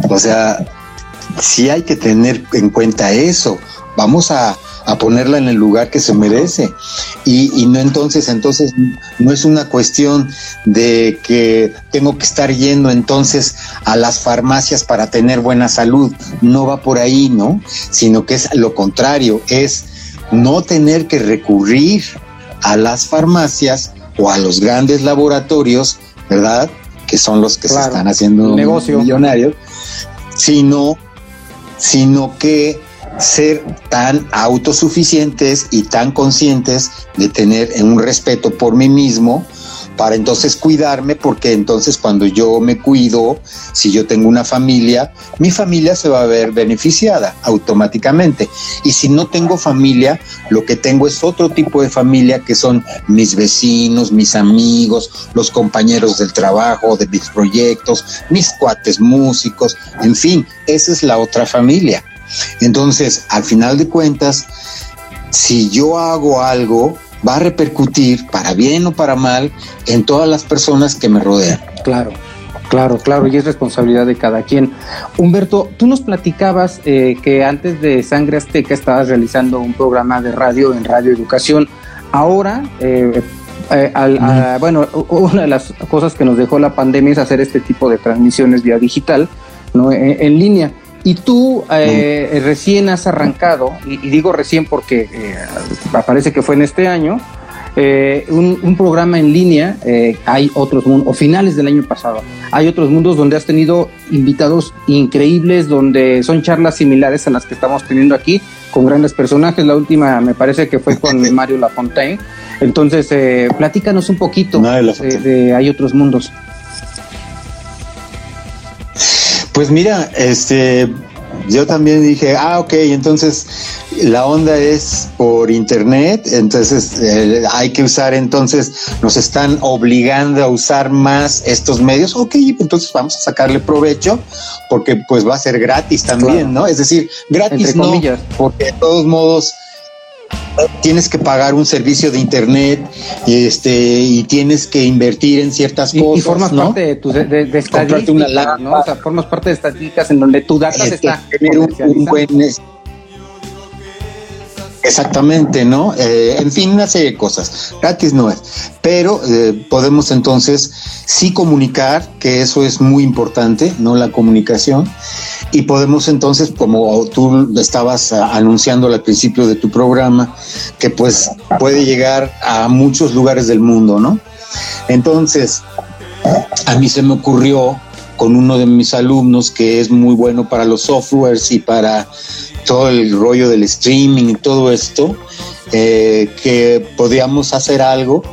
O sea, sí hay que tener en cuenta eso. Vamos a, ponerla en el lugar que se merece. Y, no entonces, entonces no es una cuestión de que tengo que estar yendo entonces a las farmacias para tener buena salud. No va por ahí, ¿no? Sino que es lo contrario, es no tener que recurrir a las farmacias o a los grandes laboratorios, ¿verdad? que son los que se están haciendo negocio. millonarios, sino, sino que ser tan autosuficientes y tan conscientes de tener un respeto por mí mismo para entonces cuidarme, porque entonces cuando yo me cuido, si yo tengo una familia, mi familia se va a ver beneficiada automáticamente. Y si no tengo familia, lo que tengo es otro tipo de familia que son mis vecinos, mis amigos, los compañeros del trabajo, de mis proyectos, mis cuates músicos, en fin, esa es la otra familia. Entonces, al final de cuentas, si yo hago algo, va a repercutir, para bien o para mal, en todas las personas que me rodean. Claro. Claro, claro, y es responsabilidad de cada quien. Humberto, tú nos platicabas eh, que antes de Sangre Azteca estabas realizando un programa de radio en Radio Educación. Ahora, eh, eh, bueno, una de las cosas que nos dejó la pandemia es hacer este tipo de transmisiones vía digital, ¿no? en línea. Y tú eh, recién has arrancado, y, digo recién porque eh, parece que fue en este año, eh, un, programa en línea, eh, hay otros mundos, o finales del año pasado, hay otros mundos donde has tenido invitados increíbles, donde son charlas similares a las que estamos teniendo aquí, con grandes personajes. La última me parece que fue con Mario Lafontaine. Entonces, platícanos un poquito de Hay otros mundos. Pues mira, este, yo también dije, ah, ok, entonces la onda es por internet, entonces eh, hay que usar, entonces nos están obligando a usar más estos medios, ok, entonces vamos a sacarle provecho porque pues va a ser gratis también, ¿no? Es decir, gratis no, porque de todos modos tienes que pagar un servicio de internet y este y tienes que invertir en ciertas cosas. Y formas parte de, tu, de, de estadísticas, ¿no? O sea, formas parte de estadísticas en donde tu data está. un, buen Exactamente, ¿no? Eh, en fin, una serie de cosas. Gratis no es. Pero eh, podemos entonces sí comunicar, que eso es muy importante, ¿no? La comunicación. Y podemos entonces, como tú estabas anunciando al principio de tu programa, que pues puede llegar a muchos lugares del mundo, ¿no? Entonces, a mí se me ocurrió con uno de mis alumnos que es muy bueno para los softwares y para todo el rollo del streaming y todo esto, eh, que podíamos hacer algo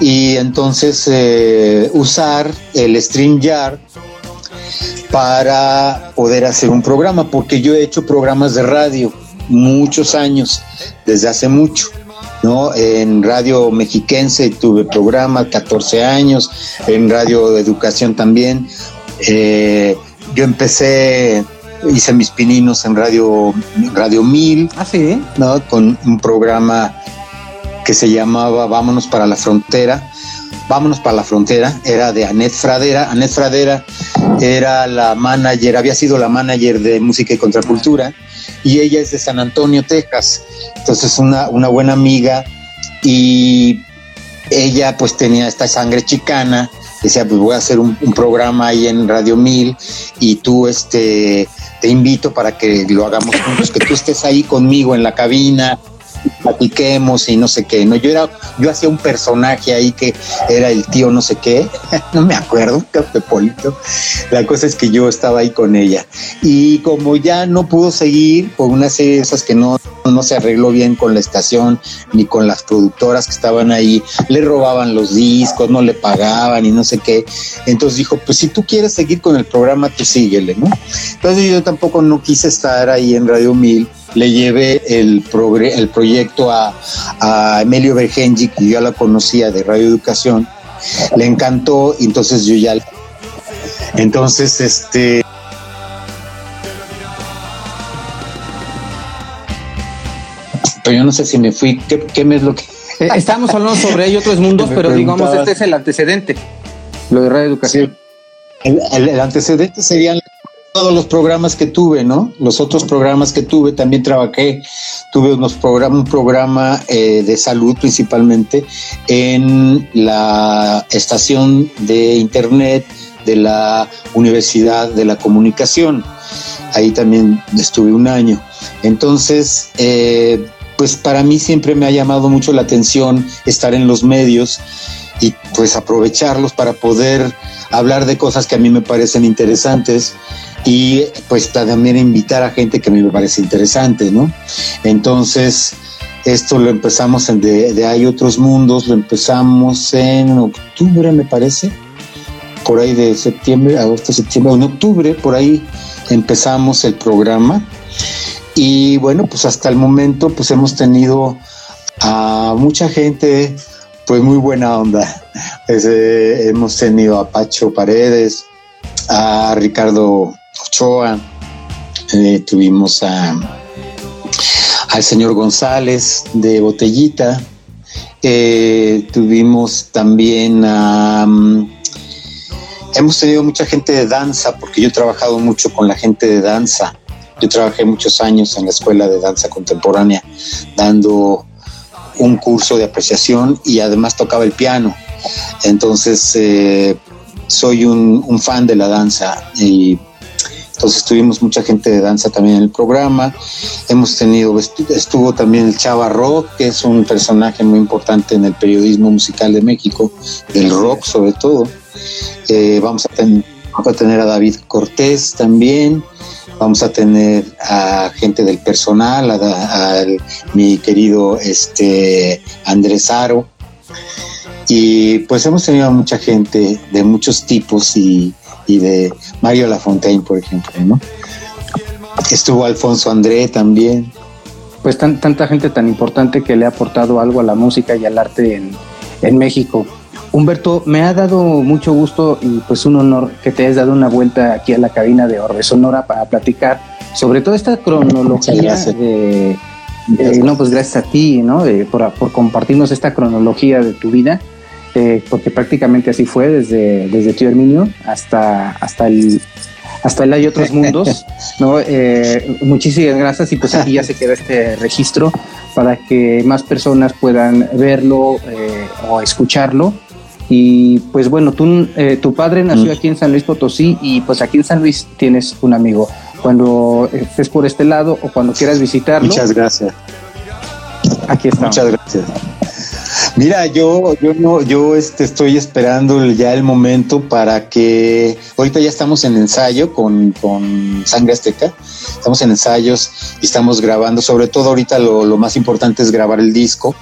y entonces eh, usar el StreamYard para poder hacer un programa, porque yo he hecho programas de radio muchos años, desde hace mucho. ¿no? En Radio Mexiquense tuve programa 14 años, en Radio de Educación también. Eh, yo empecé hice mis pininos en Radio, Radio 1000. Ah, sí. ¿no? Con un programa que se llamaba Vámonos para la Frontera. Vámonos para la Frontera, era de Anet Fradera. Anet Fradera era la manager, había sido la manager de Música y Contracultura y ella es de San Antonio, Texas. Entonces, una, una buena amiga y ella pues tenía esta sangre chicana, decía pues voy a hacer un, programa ahí en Radio 1000 y tú este te invito para que lo hagamos juntos, que tú estés ahí conmigo en la cabina, platiquemos y no sé qué, ¿no? Yo era, yo hacía un personaje ahí que era el tío no sé qué, no me acuerdo, Polito. La cosa es que yo estaba ahí con ella. Y como ya no pudo seguir por una serie de esas que no, no se arregló bien con la estación ni con las productoras que estaban ahí, le robaban los discos, no le pagaban y no sé qué. Entonces dijo, pues si tú quieres seguir con el programa, tú síguele, ¿no? Entonces yo tampoco no quise estar ahí en Radio 1000 le llevé el, el proyecto a, a Emilio Bergenji, que yo ya la conocía de Radio Educación, le encantó, entonces yo ya... Entonces, este... Pero yo no sé si me fui, ¿qué, qué me es lo que...? Eh, Estamos hablando sobre Hay otros mundos, pero digamos, este es el antecedente, lo de Radio Educación. Sí. El, el, el antecedente serían todos los programas que tuve, ¿no? Los otros programas que tuve, también trabajé, tuve unos programas, un programa eh, de salud principalmente en la estación de internet de la Universidad de la Comunicación. Ahí también estuve un año. Entonces, eh, pues para mí siempre me ha llamado mucho la atención estar en los medios y pues aprovecharlos para poder hablar de cosas que a mí me parecen interesantes y pues también invitar a gente que a mí me parece interesante, ¿no? Entonces, esto lo empezamos en de, de Hay otros mundos, lo empezamos en octubre, me parece, por ahí de septiembre, agosto, septiembre, en octubre, por ahí empezamos el programa. Y bueno, pues hasta el momento pues hemos tenido a mucha gente pues muy buena onda. Hemos tenido a Pacho Paredes, a Ricardo Ochoa, eh, tuvimos a, al señor González de Botellita, eh, tuvimos también a... Um, hemos tenido mucha gente de danza, porque yo he trabajado mucho con la gente de danza. Yo trabajé muchos años en la Escuela de Danza Contemporánea, dando un curso de apreciación y además tocaba el piano. Entonces, eh, soy un, un, fan de la danza y entonces tuvimos mucha gente de danza también en el programa. Hemos tenido, estuvo también el Chava Rock, que es un personaje muy importante en el periodismo musical de México, del rock sobre todo. Eh, vamos, a ten, vamos a tener a David Cortés también. Vamos a tener a gente del personal, a, a, a mi querido este, Andrés Aro. Y pues hemos tenido a mucha gente de muchos tipos y, y de Mario Lafontaine, por ejemplo, ¿no? Estuvo Alfonso André también. Pues tan, tanta gente tan importante que le ha aportado algo a la música y al arte en, en México. Humberto, me ha dado mucho gusto y pues un honor que te hayas dado una vuelta aquí a la cabina de Orbe Sonora para platicar sobre toda esta cronología de, no, pues gracias a ti, ¿no? Por, compartirnos esta cronología de tu vida, eh, porque prácticamente así fue desde, desde Tío Herminio hasta, hasta el hasta el hay otros mundos, ¿no? Eh, muchísimas gracias y pues aquí ya se queda este registro para que más personas puedan verlo eh, o escucharlo y pues bueno, tú, eh, tu padre nació aquí en San Luis Potosí y pues aquí en San Luis tienes un amigo. Cuando estés por este lado o cuando quieras visitarlo. Muchas gracias. Aquí estamos. Muchas gracias. Mira, yo, yo no, yo este, estoy esperando ya el momento para que ahorita ya estamos en ensayo con, con Sangre Azteca, estamos en ensayos y estamos grabando, sobre todo ahorita lo, lo más importante es grabar el disco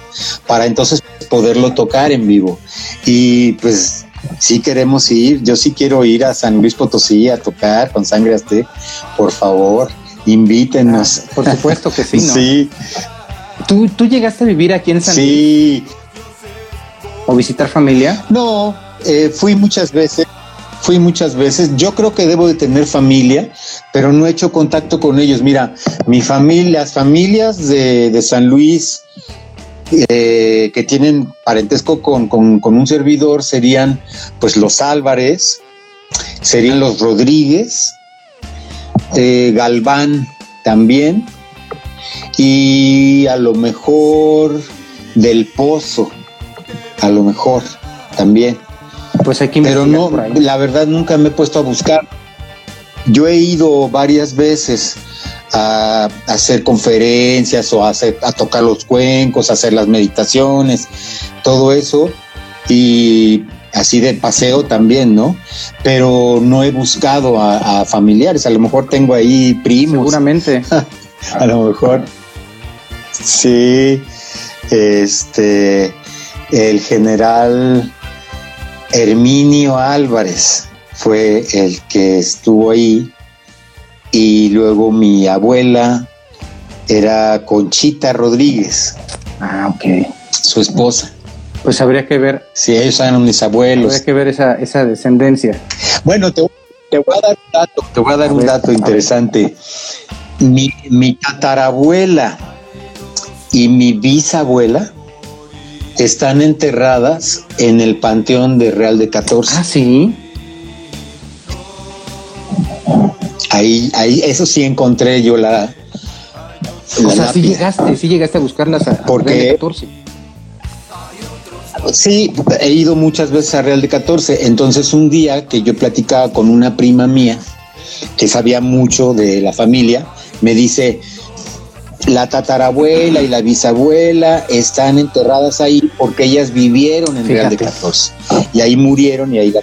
para entonces poderlo tocar en vivo. Y pues sí queremos ir, yo sí quiero ir a San Luis Potosí a tocar con Sangre Azteca, por favor, invítenos. Ah, por supuesto que sí, ¿no? Sí. ¿Tú, ¿Tú llegaste a vivir aquí en San Luis? Sí. ¿O visitar familia? No, eh, fui muchas veces, fui muchas veces. Yo creo que debo de tener familia, pero no he hecho contacto con ellos. Mira, mi familia, las familias de, de San Luis eh, que tienen parentesco con, con, con, un servidor serían pues los Álvarez, serían los Rodríguez, eh, Galván también, y a lo mejor del Pozo a lo mejor también. Pues hay que Pero no, la verdad nunca me he puesto a buscar. Yo he ido varias veces a, a hacer conferencias o a, hacer- a tocar los cuencos, a hacer las meditaciones, todo eso, y así de paseo también, ¿no? Pero no he buscado a, a familiares, a lo mejor tengo ahí primos, Seguramente. a lo mejor. Sí, este, el general Herminio Álvarez fue el que estuvo ahí y luego mi abuela era Conchita Rodríguez, Ah, ok. su esposa. Pues habría que ver, Sí, ellos eran mis abuelos. habría que ver esa, esa descendencia. Bueno, te, te voy a dar un dato, te voy a dar A un ver, dato interesante. Mi, mi tatarabuela y mi bisabuela están enterradas en el panteón de Real de 14. Ah, sí. Ahí, ahí, eso sí encontré yo la. O sea, sí lápida. llegaste, sí llegaste a buscarlas a, a ¿Por Real de qué? 14. Sí, he ido muchas veces a Real de 14. Entonces, un día que yo platicaba con una prima mía que sabía mucho de la familia, me dice: La tatarabuela y la bisabuela están enterradas ahí porque ellas vivieron en Real de Fíjate. 14 y ahí murieron y ahí la.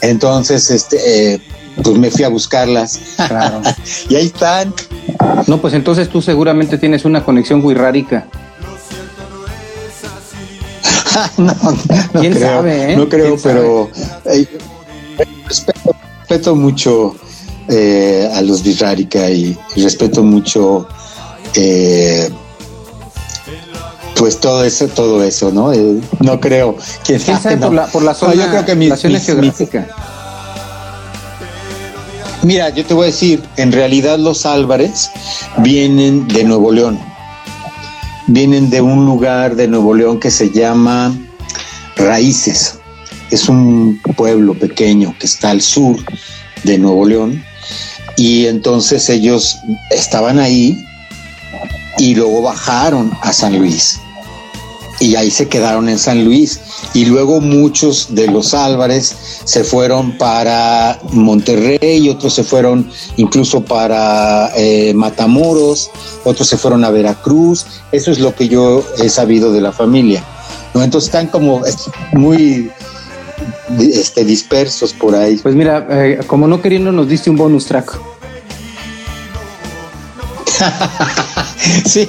Entonces, este, eh, pues me fui a buscarlas Claro. y ahí están. No, pues entonces tú seguramente tienes una conexión muy rárica. no, no ¿Quién creo, sabe, eh? No creo, pero eh, respeto, respeto mucho eh, a los Virrárica y, y respeto mucho eh, pues todo eso, todo eso, ¿no? Eh, no creo. ¿Quién, ¿Quién sabe no. por la, por la No, zona, yo creo que mis- la zona mis- geográfica? Mira, yo te voy a decir, en realidad los Álvarez vienen de Nuevo León. Vienen de un lugar de Nuevo León que se llama Raíces. Es un pueblo pequeño que está al sur de Nuevo León. Y entonces ellos estaban ahí y luego bajaron a San Luis. Y ahí se quedaron en San Luis. Y luego muchos de los Álvarez se fueron para Monterrey, otros se fueron incluso para eh, Matamoros, otros se fueron a Veracruz. Eso es lo que yo he sabido de la familia. ¿no? Entonces están como muy este, dispersos por ahí. Pues mira, eh, como no queriendo nos diste un bonus track. sí,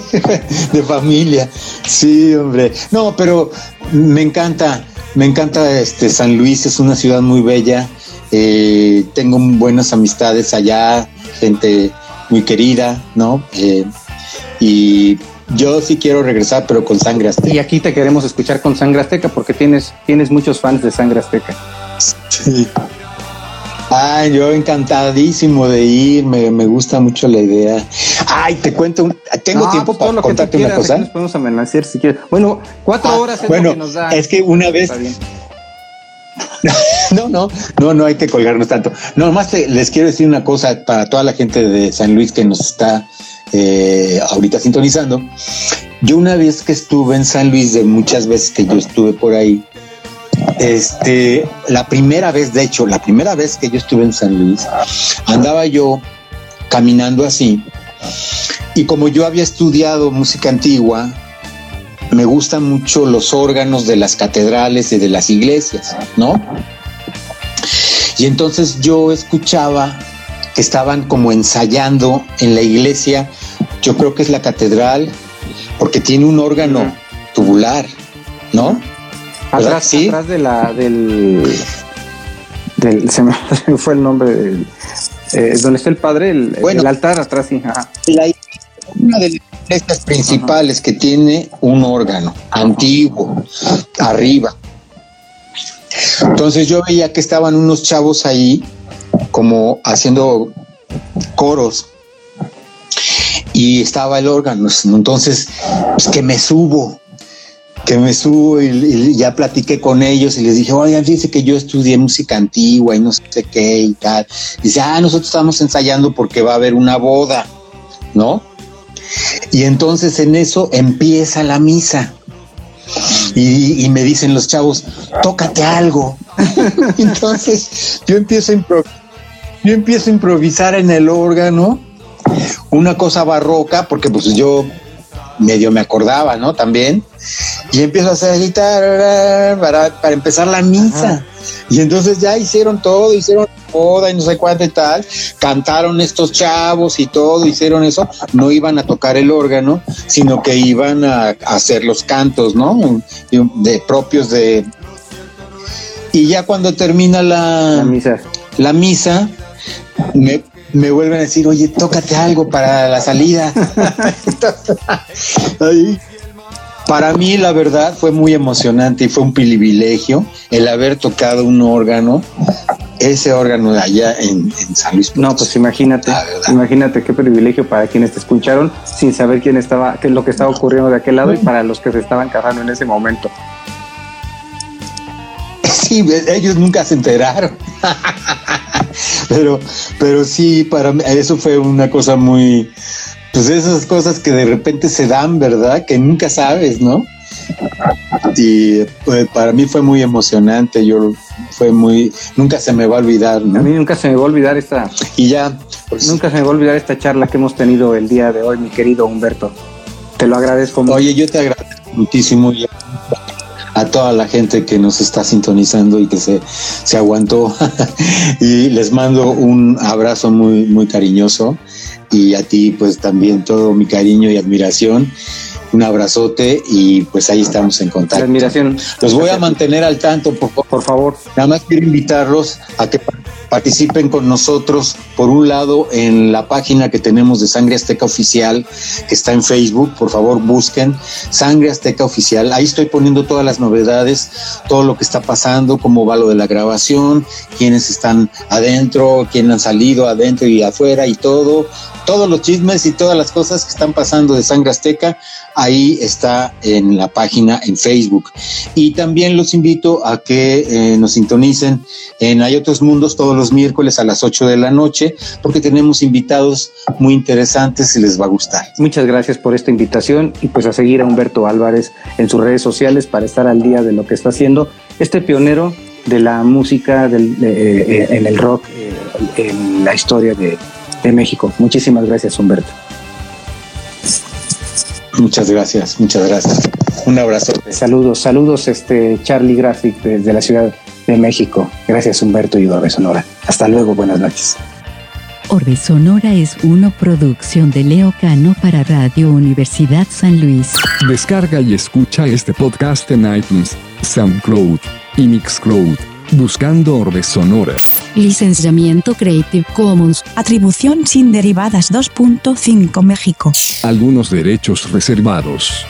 de familia. Sí, hombre. No, pero me encanta, me encanta este San Luis, es una ciudad muy bella. Eh, tengo buenas amistades allá, gente muy querida, ¿no? Eh, y yo sí quiero regresar, pero con sangre Y azteca. aquí te queremos escuchar con Sangre Azteca porque tienes, tienes muchos fans de Sangre Azteca. Sí. Ay, yo encantadísimo de ir, me, me gusta mucho la idea. Ay, te cuento, un- tengo No, tiempo pues para lo que tú contarte una cosa. nos podemos amenazar si quieres. Bueno, cuatro Ah, horas es bueno, lo que nos da. es que una vez. No, no, no, no hay que colgarnos tanto. No, nomás te- les quiero decir una cosa para toda la gente de San Luis que nos está eh, ahorita sintonizando. Yo una vez que estuve en San Luis, de muchas veces que yo estuve por ahí, este, la primera vez, de hecho, la primera vez que yo estuve en San Luis, andaba yo caminando así y como yo había estudiado música antigua, me gustan mucho los órganos de las catedrales y de las iglesias, ¿no? Y entonces yo escuchaba que estaban como ensayando en la iglesia, yo creo que es la catedral, porque tiene un órgano tubular, ¿no? ¿Verdad Atrás, sí? atrás de la, del, del se, me, fue el nombre del, eh, donde está el padre, el, Bueno. el altar atrás, sí. Ajá. La una de las iglesias principales que tiene un órgano antiguo arriba. Entonces yo veía que estaban unos chavos ahí como haciendo coros y estaba el órgano. Entonces, pues que me subo, que me subo y, y ya platiqué con ellos y les dije, oigan, fíjense que yo estudié música antigua y no sé qué y tal. dice, ah, nosotros estamos ensayando porque va a haber una boda, ¿no? Y entonces en eso empieza la misa. y, y me dicen los chavos, tócate algo. Entonces yo empiezo a yo empiezo a improvisar en el órgano una cosa barroca, porque pues yo medio me acordaba, ¿no? También. Y empiezo a hacer guitarra para, para empezar la misa. Y entonces ya hicieron todo, hicieron boda y no sé cuánto y tal. Cantaron estos chavos y todo, hicieron eso. No iban a tocar el órgano, sino que iban a, hacer los cantos, ¿no? De propios de. Y ya cuando termina la, La misa. la misa, me, me vuelven a decir, oye, tócate algo para la salida. Entonces, ahí, para mí, la verdad, fue muy emocionante y fue un privilegio el haber tocado un órgano, ese órgano de allá en, en San Luis. No, pues imagínate, imagínate qué privilegio para quienes te escucharon sin saber quién estaba, qué es lo que estaba ocurriendo de aquel lado y para los que se estaban casando en ese momento. Sí, ellos nunca se enteraron. pero, pero sí, para mí, eso fue una cosa muy, pues esas cosas que de repente se dan, ¿verdad? Que nunca sabes, ¿no? Y pues, para mí fue muy emocionante, yo fue muy, nunca se me va a olvidar, A ¿no? mí nunca se me va a olvidar esta, Y ya, pues, nunca se me va a olvidar esta charla que hemos tenido el día de hoy, mi querido Humberto. Te lo agradezco mucho. oye, yo te agradezco muchísimo y a toda la gente que nos está sintonizando y que se, se aguantó. y les mando un abrazo muy, muy cariñoso. Y a ti, pues también todo mi cariño y admiración. Un abrazote y pues ahí estamos en La contacto. admiración. Los voy a mantener al tanto, por favor. Por favor, Nada más quiero invitarlos a que participen con nosotros, por un lado, en la página que tenemos de Sangre Azteca Oficial, que está en Facebook. Por favor, busquen Sangre Azteca Oficial. Ahí estoy poniendo todas las novedades, todo lo que está pasando, cómo va lo de la grabación, quiénes están adentro, quiénes han salido adentro y afuera y todo. Todos los chismes y todas las cosas que están pasando de Sangre Azteca, ahí está en la página en Facebook. Y también los invito a que eh, nos sintonicen en Hay otros mundos todos los miércoles a las 8 de la noche, porque tenemos invitados muy interesantes y les va a gustar. muchas gracias por esta invitación y pues a seguir a Humberto Álvarez en sus redes sociales para estar al día de lo que está haciendo este pionero de la música del, de- eh, en el rock eh, en la historia de, de México. Muchísimas gracias, Humberto. Muchas gracias, muchas gracias. Un abrazo. Saludos, saludos, este Charlie Graphic desde la Ciudad de México. Gracias, Humberto y Orbe Sonora. Hasta luego, buenas noches. Orbe Sonora es una producción de Leo Cano para Radio Universidad San Luis. Descarga y escucha este podcast en iTunes, SoundCloud y Mixcloud, buscando Orbe Sonora. Licenciamiento Creative Commons. Atribución sin derivadas 2.5 México. Algunos derechos reservados.